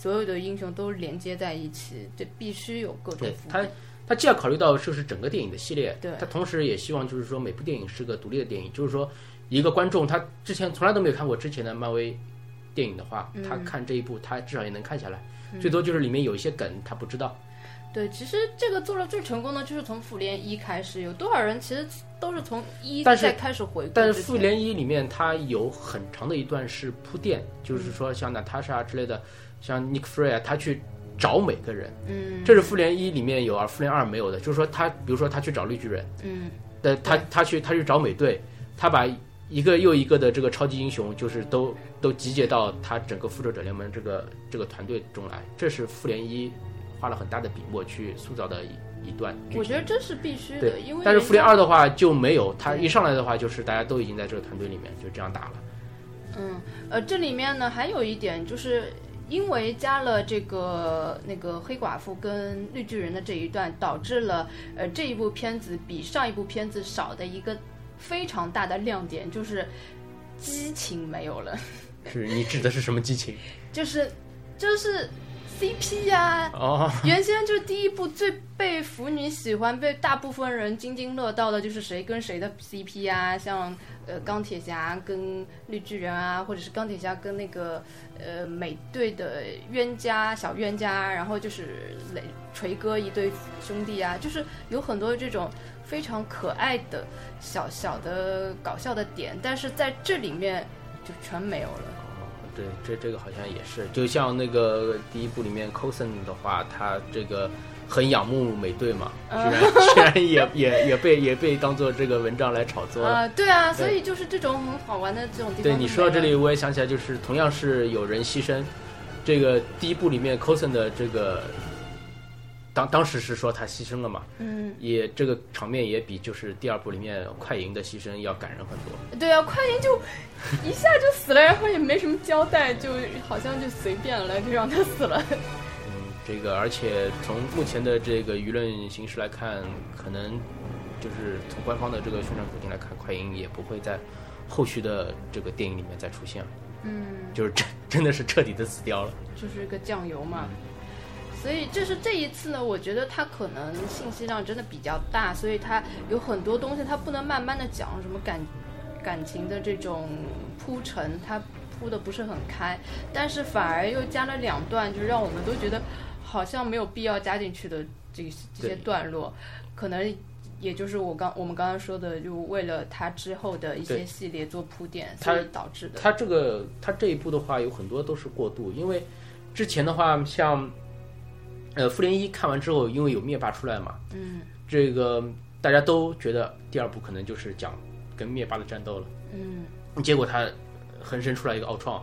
所有的英雄都连接在一起，这必须有各种他，他既要考虑到就是整个电影的系列，对他同时也希望就是说每部电影是个独立的电影，就是说一个观众他之前从来都没有看过之前的漫威电影的话，他看这一部他至少也能看下来，最多就是里面有一些梗他不知道。对，其实这个做的最成功的就是从复联一开始，有多少人其实都是从一但是再开始回顾。但是复联一里面它有很长的一段是铺垫，就是说像娜塔莎之类的，像 Nick Fury 啊，他去找每个人，嗯这是复联一里面有，而复联二没有的，就是说他比如说他去找绿巨人。嗯的他他去他去找美队，他把一个又一个的这个超级英雄，就是都都集结到他整个复仇者联盟这个这个团队中来，这是复联一花了很大的笔墨去塑造的一一段。我觉得这是必须的，因为，但是复联二的话就没有，他一上来的话就是大家都已经在这个团队里面就这样打了。嗯呃这里面呢还有一点就是。因为加了这个那个黑寡妇跟绿巨人的这一段，导致了呃这一部片子比上一部片子少的一个非常大的亮点，就是激情没有了，是你指的是什么激情？就是就是 CP 呀、哦，原先就是第一部最被腐女喜欢、被大部分人津津乐道的，就是谁跟谁的 CP 啊，像呃钢铁侠跟绿巨人啊，或者是钢铁侠跟那个呃美队的冤家小冤家，然后就是雷锤哥一对兄弟啊，就是有很多这种非常可爱的小小的搞笑的点，但是在这里面就全没有了。对，这这个好像也是，就像那个第一部里面 Coulson 的话，他这个很仰慕美队嘛，居嗯然 居然也也也被也被当做这个文章来炒作了。啊，对啊，所以就是这种很好玩的这种地方。对你说到这里，，我也想起来，就是同样是有人牺牲，这个第一部里面 Coulson 的这个。当当时是说他牺牲了嘛，嗯，也这个场面也比就是第二部里面快银的牺牲要感人很多。对啊，快银就一下就死了，然后也没什么交代，就好像就随便了，就让他死了。嗯，这个而且从目前的这个舆论形势来看，可能就是从官方的这个宣传口径来看，快银也不会在后续的这个电影里面再出现了，嗯，就是真真的是彻底的死掉了。就是个酱油嘛。所以就是这一次呢，我觉得他可能信息量真的比较大，所以他有很多东西他不能慢慢的讲，什么感感情的这种铺陈，他铺的不是很开，但是反而又加了两段，就让我们都觉得好像没有必要加进去的这个这些段落，可能。也就是我刚我们刚刚说的，就为了他之后的一些系列做铺垫，它所以导致的。他这个他这一步的话，有很多都是过渡，因为之前的话，像呃复联一看完之后，因为有灭霸出来嘛，嗯这个大家都觉得第二部可能就是讲跟灭霸的战斗了，嗯。结果他横生出来一个奥创，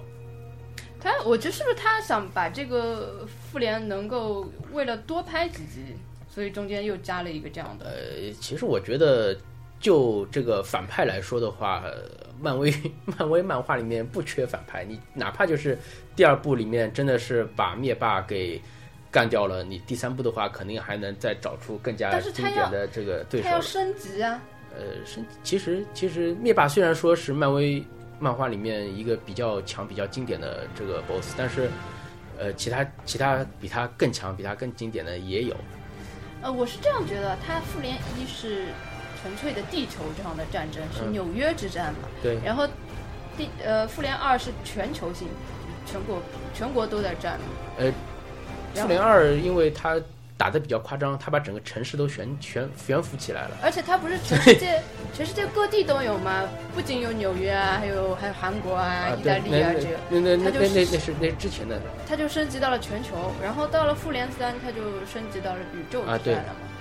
他，我觉得是不是他想把这个复联能够为了多拍几集，所以中间又加了一个这样的。呃，其实我觉得，就这个反派来说的话，呃漫威 漫威漫画里面不缺反派，你哪怕就是第二部里面真的是把灭霸给干掉了，你第三部的话肯定还能再找出更加经典的这个对手他要。升级啊，呃，升其实其实灭霸虽然说是漫威漫画里面一个比较强、比较经典的这个 BOSS，但是呃，其他其他比他更强、比他更经典的也有。呃，我是这样觉得，他复联一是纯粹的地球上的战争，是嗯纽约之战嘛。对，然后第呃复联二是全球性，全国全国都在战嘛。呃，复联二因为他打的比较夸张，他把整个城市都悬悬悬浮起来了。而且它不是全世界 全世界各地都有吗？不仅有纽约啊，还有还有韩国啊、意大利啊这个。那那那那那是那是那是之前的它就升级到了全球，然后到了复联三，它就升级到了宇宙啊对。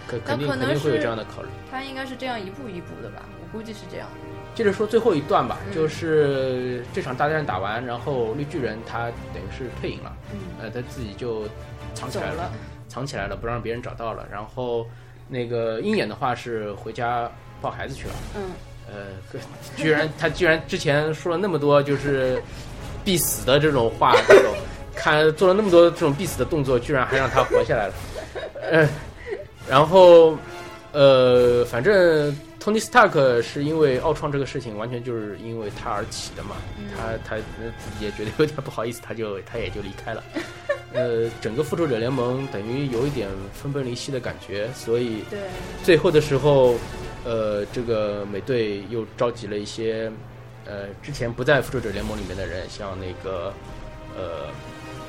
可那可能肯定肯定会有这样的考虑。它应该是这样一步一步的吧，我估计是这样。接着说最后一段吧，嗯就是这场大战打完，然后绿巨人他等于是退隐了，嗯，呃，他自己就藏起来走了。藏起来了，不让别人找到了。然后那个鹰眼的话是回家抱孩子去了。嗯，呃，居然他居然之前说了那么多就是必死的这种话，这种看做了那么多这种必死的动作，居然还让他活下来了。呃，然后呃，反正 Tony Stark 是因为奥创这个事情，完全就是因为他而起的嘛。嗯他他呃自己也觉得有点不好意思，他就他也就离开了。呃，整个复仇者联盟等于有一点分崩离析的感觉，所以对，最后的时候，呃，这个美队又召集了一些，呃，之前不在复仇者联盟里面的人，像那个，呃，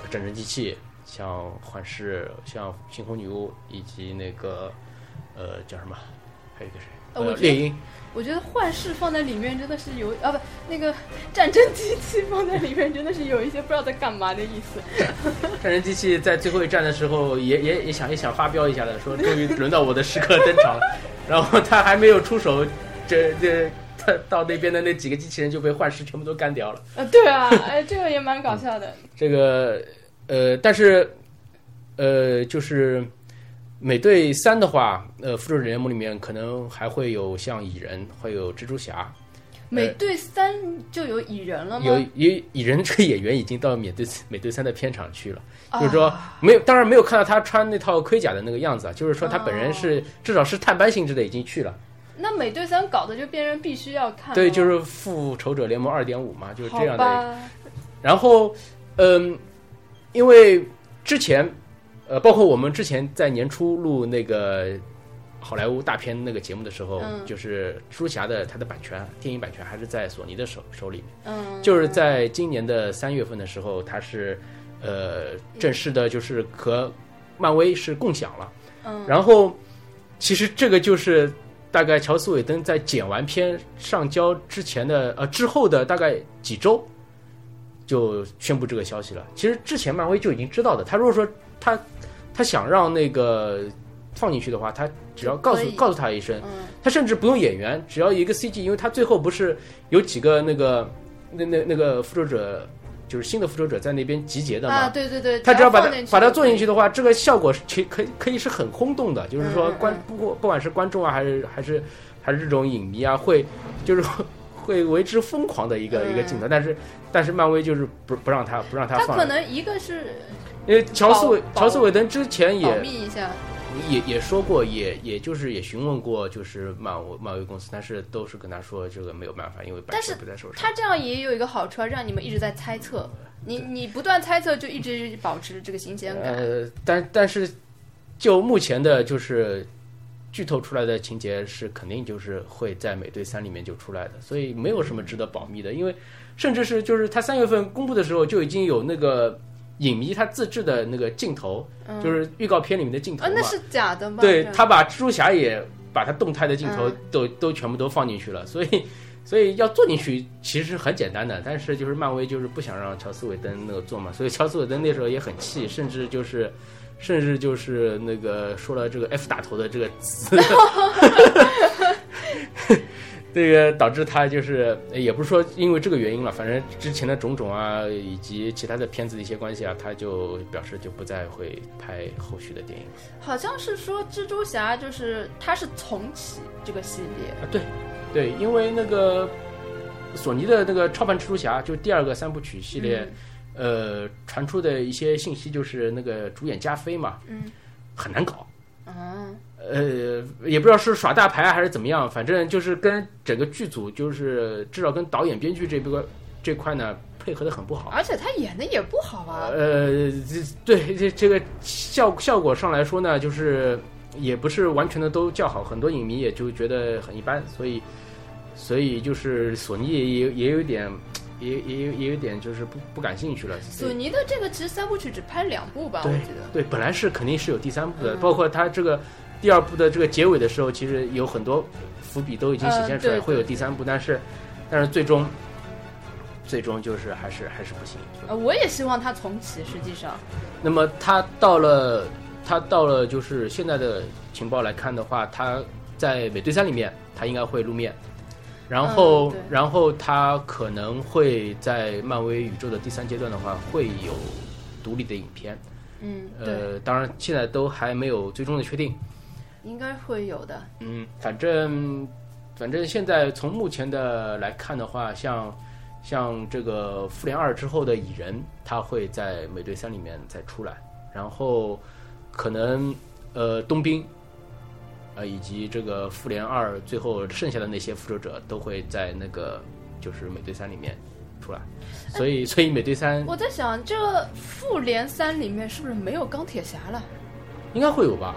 战争机器，像幻视，像猩红女巫，以及那个，呃，叫什么？还有一个谁？呃，猎鹰。我觉得幻视放在里面真的是有啊，不，那个战争机器放在里面真的是有一些不知道在干嘛的意思。战争机器在最后一战的时候也，也也想也想发飙一下的，说终于轮到我的时刻登场了。然后他还没有出手，这这他到那边的那几个机器人就被幻视全部都干掉了。啊，对啊，哎，这个也蛮搞笑的。这个呃，但是呃，就是美队三的话，呃，复仇者联盟里面可能还会有像蚁人，会有蜘蛛侠，美队三就有蚁人了吗？有 有蚁人这个演员已经到美队美队三的片场去了。啊就是说没有，当然没有看到他穿那套盔甲的那个样子啊，就是说他本人哦是、至少是探班性质的已经去了。那美队三搞的就变成必须要看。对，就是复仇者联盟二点五嘛，就是这样的然后，嗯，因为之前，呃，包括我们之前在年初录那个好莱坞大片那个节目的时候，嗯就是蜘蛛侠的它的版权，电影版权还是在索尼的手手里面。嗯，就是在今年的三月份的时候，它是呃正式的，就是和漫威是共享了。嗯，然后，其实这个就是大概乔斯韦登在剪完片上交之前的呃之后的大概几周，就宣布这个消息了。其实之前漫威就已经知道的，他如果说他他想让那个放进去的话，他只要告诉告诉他一声，嗯，他甚至不用演员，只要一个 CG，因为他最后不是有几个那个那那那个复仇者，就是新的复仇者在那边集结的嘛。啊，对对对，他只要把它把它做进去的话，这个效果是其可以可以是很轰动的，就是说观不过不管是观众啊，还是还是还是这种影迷啊，会就是会为之疯狂的一个、嗯一个镜头。但是但是漫威就是不不让他不让他放他可，能一个是因为乔斯韦乔斯韦登之前保也密一下，也也说过，也也就是也询问过，就是漫威漫威公司，但是都是跟他说这个没有办法，因为版但是权不在手上。他这样也有一个好处啊，让你们一直在猜测，你你不断猜测，就一直保持这个新鲜感。呃，但但是就目前的，就是剧透出来的情节是肯定就是会在美队三里面就出来的，所以没有什么值得保密的，因为甚至是就是他三月份公布的时候就已经有那个影迷他自制的那个镜头，嗯。就是预告片里面的镜头啊，那是假的吗？对他把蜘蛛侠也把他动态的镜头嗯。都、都全部都放进去了，所以所以要做进去其实很简单的，但是就是漫威就是不想让乔斯韦登那个做嘛，所以乔斯韦登那时候也很气，甚至就是甚至就是那个说了这个 F 打头的这个词。这个导致他就是也不是说因为这个原因了，反正之前的种种啊，以及其他的片子的一些关系啊，他就表示就不再会拍后续的电影。好像是说蜘蛛侠就是他是重启这个系列，啊，对，对，因为那个索尼的那个超凡蜘蛛侠，就第二个三部曲系列，呃，传出的一些信息就是那个主演加菲嘛，嗯，很难搞，嗯呃，也不知道是耍大牌啊还是怎么样，反正就是跟整个剧组，就是至少跟导演、编剧这边这块呢配合的很不好。而且他演的也不好啊。呃，这对这这个效效果上来说呢，就是也不是完全的都叫好，很多影迷也就觉得很一般，所以所以就是索尼也也也有点也也有也有点就是不不感兴趣了。索尼的这个其实三部曲只拍两部吧，我对记得。对，本来是肯定是有第三部的，嗯包括它这个第二部的这个结尾的时候，其实有很多伏笔都已经显现出来，会有第三部，但是但是最终最终就是还是还是不行。呃，我也希望他重启，实际上，那么他到了，他到了就是现在的情报来看的话，他在美队三里面他应该会露面，然后、嗯然后他可能会在漫威宇宙的第三阶段的话会有独立的影片，嗯，呃，当然现在都还没有最终的确定，应该会有的。嗯，反正反正现在从目前的来看的话，像像这个复联二之后的蚁人，他会在美队三里面再出来，然后可能呃冬兵，呃以及这个复联二最后剩下的那些复仇者都会在那个就是美队三里面出来，所以所以美队三我在想，这个复联三里面是不是没有钢铁侠了？应该会有吧。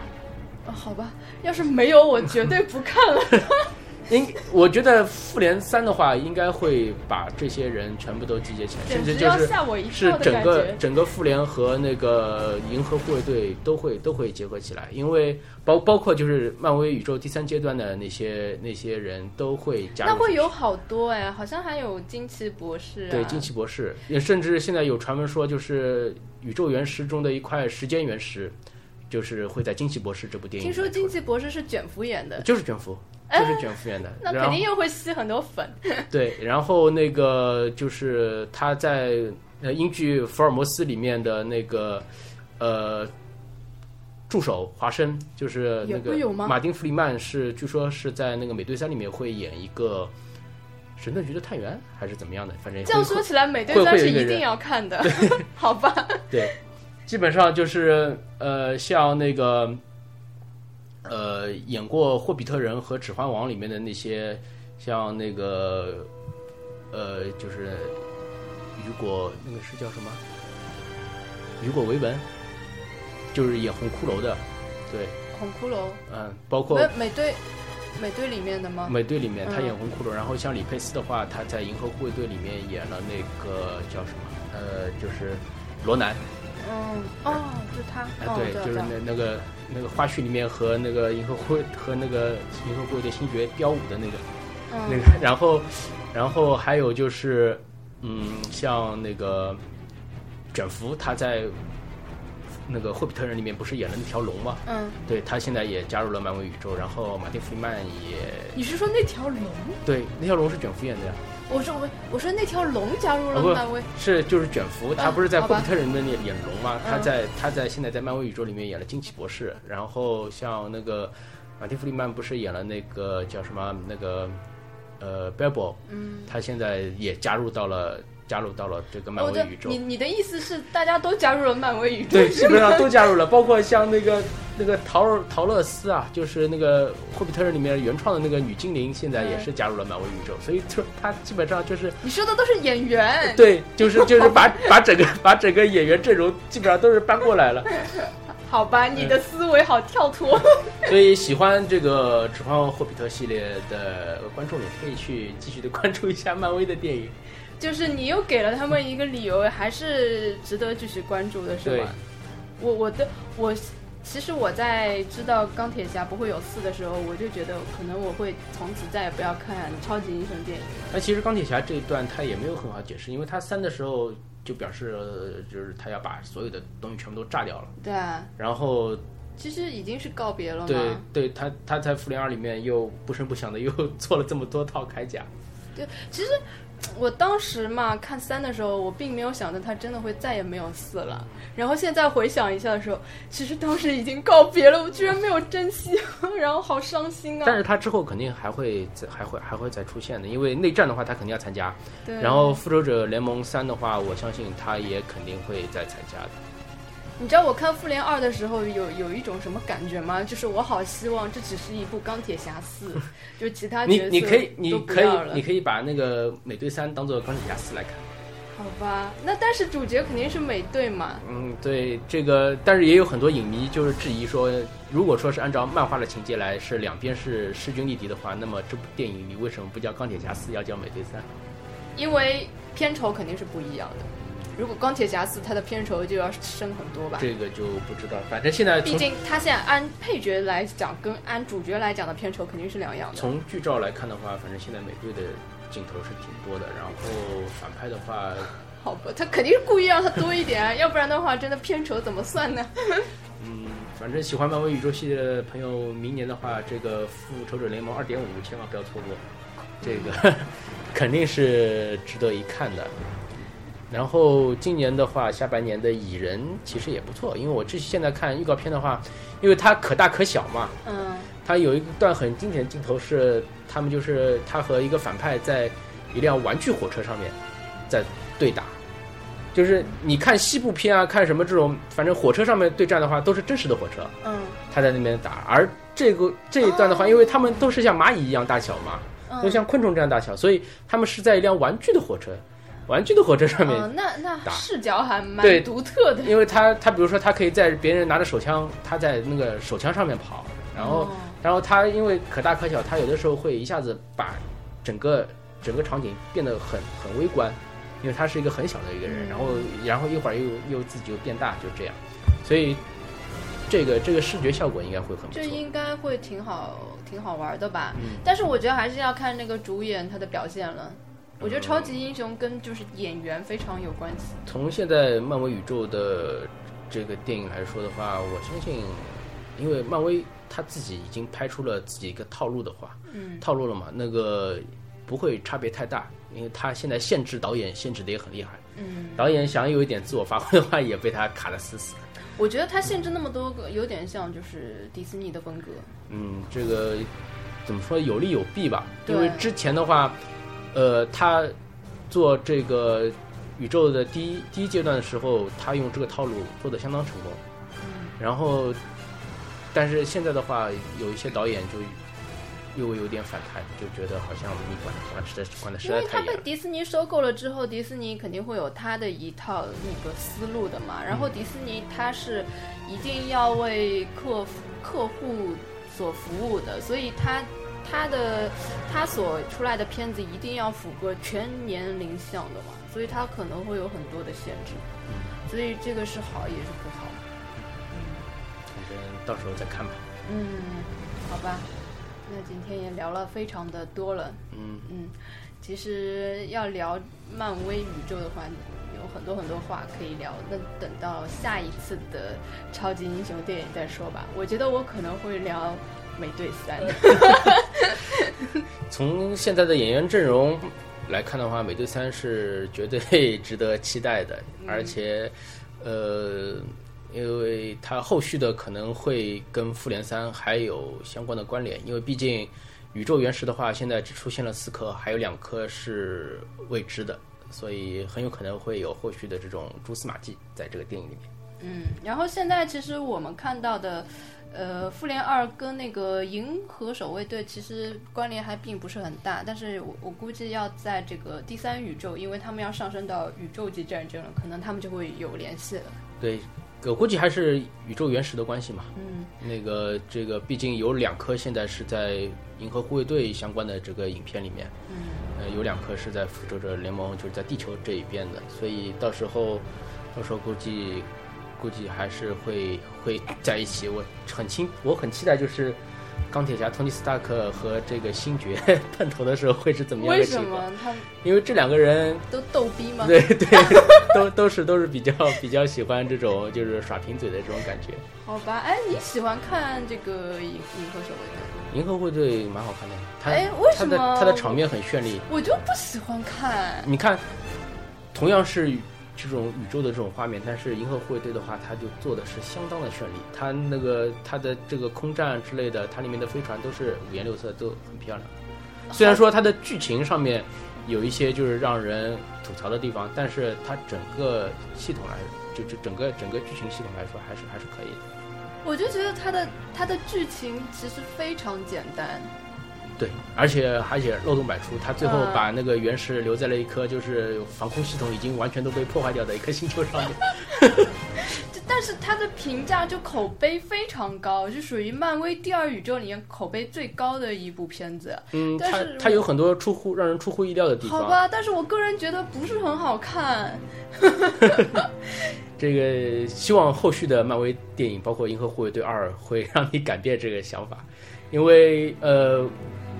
啊，好吧，要是没有，我绝对不看了。应我觉得复联三的话，应该会把这些人全部都集结起来，甚至就是是跳整个。整个复联和那个银河护卫队都会都会结合起来，因为包包括就是漫威宇宙第三阶段的那些那些人都会加入。那会有好多哎，好像还有惊奇博士、啊，对惊奇博士，也甚至现在有传闻说，就是宇宙原石中的一块时间原石，就是会在惊奇博士这部电影听说惊奇博士是卷福演的，就是卷福，哎就是卷福演的，那肯定又会吸很多粉。对，然后那个就是他在呃英剧《福尔摩斯》里面的那个呃助手华生，就是那个马丁·弗里曼是据说是在那个美队三里面会演一个神盾局的探员还是怎么样的，反正这样说起来，美队会三是一定要看的，好吧？对，基本上就是呃，像那个呃，演过《霍比特人》和《指环王》里面的那些，像那个呃，就是雨果那个是叫什么？雨果·维文，就是演红骷髅的，对，红骷髅，嗯，包括美美队，美队里面的吗？美队里面他嗯演红骷髅，然后像李佩斯的话，他在《银河护卫队》里面演了那个叫什么？呃，就是罗南。嗯，哦，就他，啊，哦，对，就是那那个那个花絮里面和那个银河护卫和那个银河护卫队星爵飙舞的那个嗯那个，然后然后还有就是嗯，像那个卷福，他在那个霍比特人里面不是演了那条龙吗？嗯，对他现在也加入了漫威宇宙，然后马丁·弗里曼也你是说那条龙？对那条龙是卷福演的呀，我说我我说那条龙加入了漫威，是就是卷福，他啊不是在霍比特人的那演龙吗？他嗯在他在现在在漫威宇宙里面演了惊奇博士，然后像那个马蒂·弗里曼不是演了那个叫什么那个呃 b e b o 嗯。他现在也加入到了加入到了这个漫威宇宙你。你的意思是大家都加入了漫威宇宙？对，基本上 都加入了，包括像那个那个陶陶乐斯啊，就是那个《霍比特人》里面原创的那个女精灵，现在也是加入了漫威宇宙，所以就他基本上就是你说的都是演员。对，就是就是把把整个把整个演员阵容基本上都是搬过来了。好吧，你的思维好跳脱。所以喜欢这个《指环王霍比特》系列的观众也可以去继续的关注一下漫威的电影。就是你又给了他们一个理由，还是值得继续关注的，是对吗？我我的我，其实我在知道钢铁侠不会有四的时候，我就觉得可能我会从此再也不要看超级英雄电影。那其实钢铁侠这一段他也没有很好解释，因为他三的时候就表示呃就是他要把所有的东西全部都炸掉了，对啊，然后其实已经是告别了嘛。对对，他他在复联二里面又不声不响的又做了这么多套铠甲，对，其实我当时嘛看三的时候，我并没有想到他真的会再也没有四了。然后现在回想一下的时候，其实当时已经告别了，我居然没有珍惜，然后好伤心啊。但是他之后肯定还会再还会还会再出现的，因为内战的话他肯定要参加，对，然后复仇者联盟三的话，我相信他也肯定会再参加的。你知道我看复联二的时候有有一种什么感觉吗？就是我好希望这只是一部钢铁侠四，就其他你角色你可以你可以你可以把那个美队三当做钢铁侠四来看。好吧？那但是主角肯定是美队嘛。嗯，对这个，但是也有很多影迷就是质疑说，如果说是按照漫画的情节来，是两边是势均力敌的话，那么这部电影你为什么不叫钢铁侠四，要叫美队三？因为片酬肯定是不一样的。如果钢铁侠四，它的片酬就要升很多吧？这个就不知道，反正现在毕竟它现在按配角来讲，跟按主角来讲的片酬肯定是两样的。从剧照来看的话，反正现在美队的镜头是挺多的，然后反派的话，好吧，他肯定是故意让他多一点啊，要不然的话，真的片酬怎么算呢？嗯，反正喜欢漫威宇宙系列的朋友，明年的话，这个复仇者联盟二点五千万不要错过，这个 肯定是值得一看的。然后今年的话，下半年的蚁人其实也不错，因为我这现在看预告片的话，因为它可大可小嘛，嗯，它有一段很经典的镜头是他们就是他和一个反派在一辆玩具火车上面在对打，就是你看西部片啊，看什么这种，反正火车上面对战的话都是真实的火车，嗯。他在那边打，而这个这一段的话，哦。因为他们都是像蚂蚁一样大小嘛，嗯，都像昆虫这样大小，所以他们是在一辆玩具的火车，玩具的火车上面哦，那那视角还蛮独特的。因为他他比如说他可以在别人拿着手枪，他在那个手枪上面跑，然后、哦然后他因为可大可小，他有的时候会一下子把整个整个场景变得很很微观，因为他是一个很小的一个人，嗯然后然后一会儿又又自己又变大，就这样，所以这个这个视觉效果应该会很不错。这应该会挺好，挺好玩的吧？嗯但是我觉得还是要看那个主演他的表现了。我觉得嗯超级英雄跟就是演员非常有关系。从现在漫威宇宙的这个电影来说的话，我相信，因为漫威他自己已经拍出了自己一个套路的话，嗯，套路了嘛，那个不会差别太大，因为他现在限制导演限制的也很厉害，嗯，导演想有一点自我发挥的话，也被他卡得死死的。我觉得他限制那么多个，有点像就是迪士尼的风格。嗯，这个怎么说有利有弊吧？因为之前的话，呃，他做这个宇宙的第一第一阶段的时候，他用这个套路做的相当成功。嗯，然后，但是现在的话，有一些导演就又有点反弹，就觉得好像你管管实在管的实因为他被。迪士尼收购了之后，迪士尼肯定会有他的一套那个思路的嘛。然后迪士尼他是一定要为客服客户所服务的，所以他他的他所出来的片子一定要符合全年龄向的嘛，所以他可能会有很多的限制。所以这个是好也是不好。嗯反正到时候再看吧。嗯，好吧。那今天也聊了非常的多了，嗯，嗯，其实要聊漫威宇宙的话，有很多很多话可以聊。那等到下一次的超级英雄电影再说吧。我觉得我可能会聊美队三。从现在的演员阵容来看的话，美队三是绝对 值得期待的，而且，呃，因为它后续的可能会跟复联三还有相关的关联，因为毕竟宇宙原石的话，现在只出现了四颗，还有两颗是未知的，所以很有可能会有后续的这种蛛丝马迹在这个电影里面。嗯，然后现在其实我们看到的，呃，复联二跟那个银河守卫队其实关联还并不是很大，但是我我估计要在这个第三宇宙，因为他们要上升到宇宙级战争了，可能他们就会有联系了。对，我估计还是宇宙原石的关系嘛。嗯那个这个，毕竟有两颗现在是在银河护卫队相关的这个影片里面，嗯呃，有两颗是在复仇者联盟，就是在地球这一边的，所以到时候，到时候估计估计还是会会在一起。我很期我很期待，就是钢铁侠托尼斯塔克和这个星爵 碰头的时候会是怎么样为什的情况？么他因为这两个人都逗逼吗？对 对，都都是都是比较比较喜欢这种就是耍贫嘴的这种感觉。好吧，哎，你喜欢看这个银银河守卫队？银河护卫队蛮好看的，他哎为什么它的场面很绚丽。我就不喜欢看。你看，同样是宇这种宇宙的这种画面，但是银河护卫队的话，它就做的是相当的绚丽。它那个它的这个空战之类的，它里面的飞船都是五颜六色，都很漂亮。虽然说它的剧情上面有一些就是让人吐槽的地方，但是它整个系统来，就就整个整个剧情系统来说，还是还是可以的。我就觉得它的它的剧情其实非常简单。对，而且而且漏洞百出，他最后嗯把那个原石留在了一颗就是防空系统已经完全都被破坏掉的一颗星球上面。但是他的评价就口碑非常高，就属于漫威第二宇宙里面口碑最高的一部片子。嗯，它但是它有很多出乎让人出乎意料的地方。好吧，但是我个人觉得不是很好看。这个希望后续的漫威电影，包括《银河护卫队二》，会让你改变这个想法，因为呃，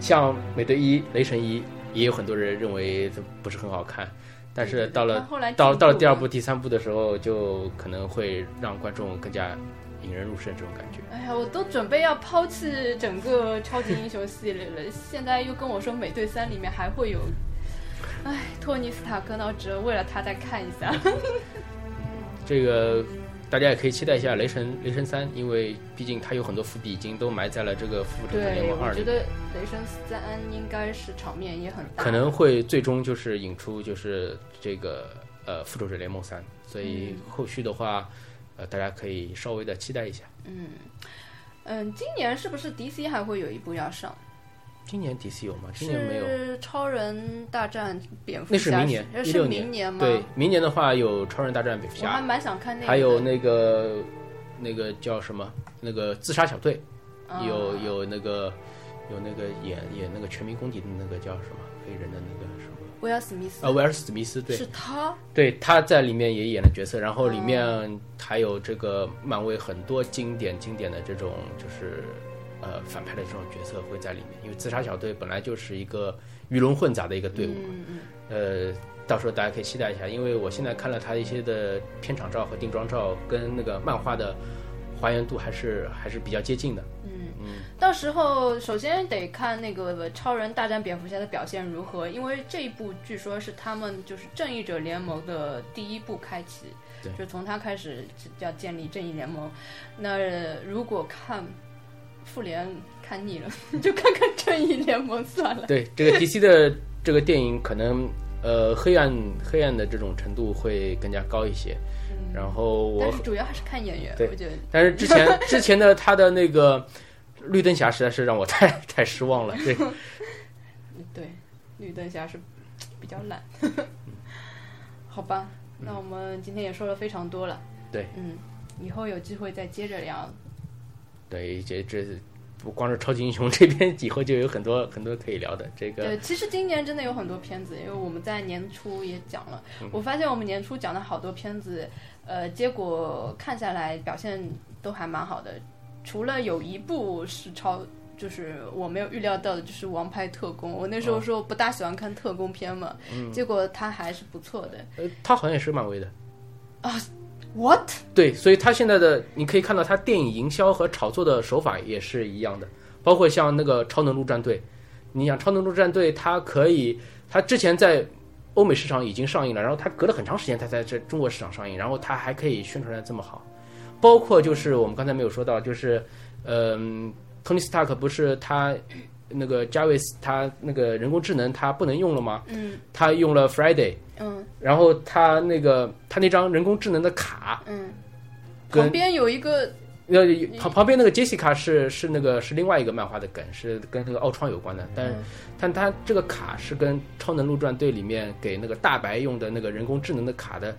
像美队一、雷神一，也有很多人认为这不是很好看，但是到了到到了第二部、第三部的时候，就可能会让观众更加引人入胜这种感觉。哎呀，我都准备要抛弃整个超级英雄系列了，现在又跟我说美队三里面还会有，哎，托尼斯塔克，那我只能为了他再看一下。这个大家也可以期待一下《雷神雷神三》，因为毕竟它有很多伏笔已经都埋在了这个《复仇者联，盟二》里面。我觉得雷神三应该是场面也很大，可能会最终就是引出就是这个呃《复仇者联盟三》，所以嗯后续的话，呃，大家可以稍微的期待一下。嗯嗯，今年是不是 DC 还会有一部要上？今年 DC 有吗？今年没有，是超人大战蝙蝠侠那是，明年，那是一六明年吗？对，明年的话有超人大战蝙蝠侠，我还蛮想看那个。还有那个那个叫什么？那个自杀小队，啊有有那个有那个演演那个全民公敌的那个叫什么黑人的那个什么？威尔史密斯，啊，威尔史密斯，对，是他。对，他在里面也演了角色，然后里哦面还有这个漫威很多经典经典的这种就是呃反派的这种角色会在里面，因为自杀小队本来就是一个鱼龙混杂的一个队伍，嗯嗯呃，到时候大家可以期待一下，因为我现在看了他一些的片场照和定妆照，跟那个漫画的还原度还是还是比较接近的。嗯嗯，到时候首先得看那个超人大战蝙蝠侠的表现如何，因为这一部据说是他们就是正义者联盟的第一部开启，对就从他开始要建立正义联盟。那如果看复联看腻了，你 就看看正义联盟算了。对，这个 DC 的这个电影可能呃黑暗黑暗的这种程度会更加高一些。然后我但是主要还是看演员，我觉得。但是之前之前的他的那个绿灯侠实在是让我太太失望了。对，对，绿灯侠是比较懒。好吧，那我们今天也说了非常多了。对，嗯，以后有机会再接着聊。对，这这不光是超级英雄这边，以后就有很多 很多可以聊的。这个对，其实今年真的有很多片子，因为我们在年初也讲了，嗯我发现我们年初讲的好多片子，呃，结果看下来表现都还蛮好的，除了有一部是超就是我没有预料到的，就是《王牌特工》。我那时候说不大喜欢看特工片嘛，结果它还是不错的。呃，他好像也是漫威的。What？对，所以他现在的你可以看到，他电影营销和炒作的手法也是一样的，包括像那个《超能陆战队》，你想《超能陆战队》，它可以，它之前在欧美市场已经上映了，然后它隔了很长时间，它在这中国市场上映，然后它还可以宣传的这么好，包括就是我们刚才没有说到，就是，嗯、托尼斯塔克不是他那个 Javis，他那个人工智能他不能用了吗？嗯他用了 Friday，嗯。然后他那个他那张人工智能的卡。嗯，旁边有一个呃旁旁边那个 Jessica 是是那个是另外一个漫画的梗，是跟那个奥创有关的，但是嗯。但他这个卡是跟《超能陆战队》里面给那个大白用的那个人工智能的卡的，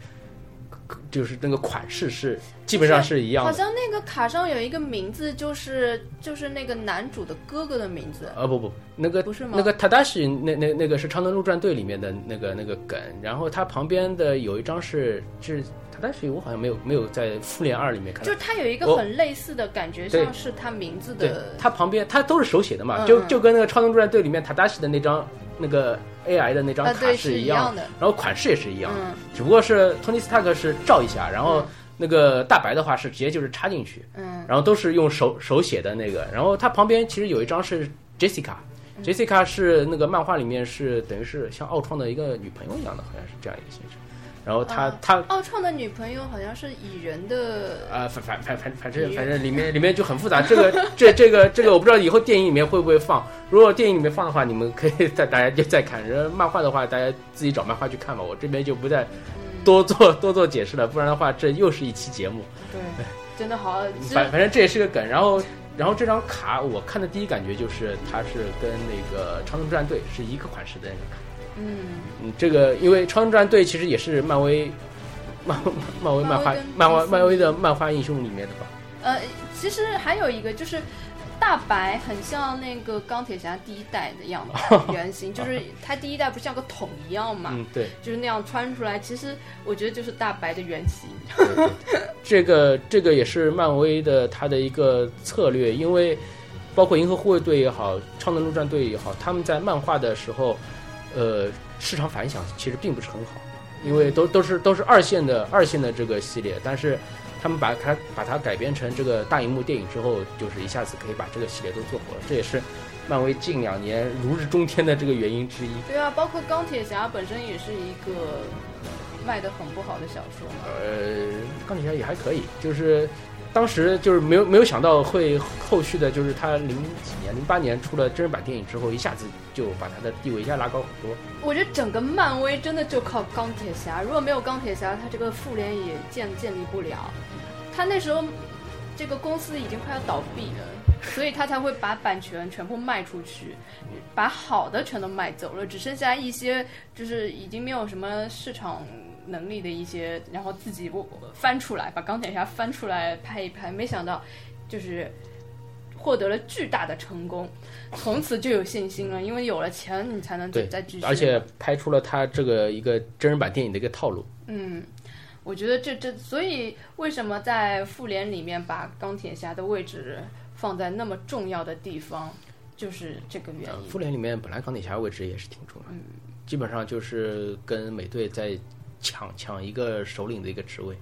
就是那个款式是基本上是一样的。好像那个卡上有一个名字，就是就是那个男主的哥哥的名字，啊不不，那个不是吗？那个 Tadashi 那那那个是《超能陆战队》里面的那个那个梗，然后他旁边的有一张是是 Tadashi，我好像没有没有在《复联二》里面看到。就。是它有一个很类似的感觉，像是他名字对的，它旁边他都是手写的嘛，就就跟那个《超能陆战队》里面 Tadashi 的那张那个 AI 的那张啊，卡是，一是样的，然后款式也是一样，嗯。只不过是托尼斯塔克是照一下，然后嗯那个大白的话是直接就是插进去，嗯。然后都是用手手写的那个，然后它旁边其实有一张是 Jessica。Jessica 嗯是那个漫画里面是等于是像奥创的一个女朋友一样的，好像是这样一个形式。然后他啊他奥创的女朋友好像是蚁人的，啊，反反反反反正反正里面里面就很复杂。这个这这个这个我不知道以后电影里面会不会放。如果电影里面放的话，你们可以再大家就再看。然后漫画的话，大家自己找漫画去看吧。我这边就不再嗯，多做多做解释了，不然的话这又是一期节目。对，真的好，反反正这也是个梗。然后然后这张卡我看的第一感觉就是它是跟那个超能战队是一个款式的那个卡。嗯，嗯，这个因为超能战队其实也是漫威 漫漫威漫画漫威漫画漫威的漫画英雄里面的吧。呃，其实还有一个就是。大白很像那个钢铁侠第一代的样子 原型，就是他第一代不像个桶一样嘛，嗯，对。就是那样穿出来。其实我觉得就是大白的原型。对对对这个这个也是漫威的他的一个策略，因为包括银河护卫队也好，超能陆战队也好，他们在漫画的时候，呃，市场反响其实并不是很好，因为都都是都是二线的二线的这个系列，但是他们把它把它改编成这个大荧幕电影之后，就是一下子可以把这个系列都做火了，这也是漫威近两年如日中天的这个原因之一。对啊，包括钢铁侠本身也是一个卖的很不好的小说嘛。呃，钢铁侠也还可以，就是当时就是没有没有想到会后续的，就是他零几年零八年出了真人版电影之后，一下子就把他的地位一下拉高很多。我觉得整个漫威真的就靠钢铁侠，如果没有钢铁侠，他这个复联也建建立不了。他那时候这个公司已经快要倒闭了，所以他才会把版权全部卖出去，把好的全都卖走了，只剩下一些就是已经没有什么市场能力的一些，然后自己我翻出来，把钢铁侠翻出来拍一拍，没想到就是获得了巨大的成功，从此就有信心了，因为有了钱，你才能再对再继续。而且拍出了他这个一个真人版电影的一个套路。嗯，我觉得这这，所以为什么在复联里面把钢铁侠的位置放在那么重要的地方，就是这个原因。呃复联里面本来钢铁侠位置也是挺重要的，基本上就是跟美队在抢抢一个首领的一个职位。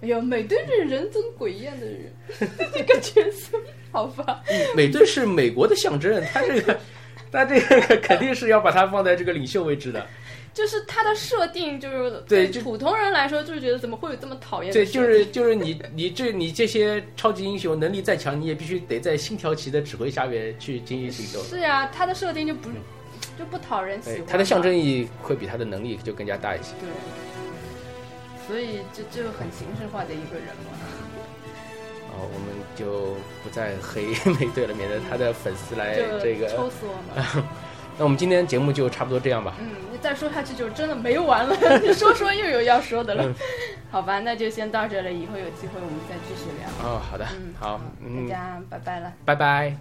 哎呀，美队这人憎鬼厌的人，这个角色，好吧，美队是美国的象征，他这个。他这个 肯定是要把他放在这个领袖位置的，就是他的设定就是对就普通人来说，就是觉得怎么会有这么讨厌的对，就是就是你你这你这些超级英雄能力再强，你也必须得在星条旗的指挥下面去进行行动。是呀，他的设定就不就不讨人喜欢，，对它的象征。意义会比他的能力就更加大一些。对，所以就就很形式化的一个人嘛。然后我们就不再黑 美队了，免得他的粉丝来这个。抽死我们。那我们今天节目就差不多这样吧。嗯，你再说下去就真的没完了，你说说又有要说的了。嗯 好吧，那就先到这了，以后有机会我们再继续聊。哦，好的，嗯，好，大嗯，家拜拜了。拜拜。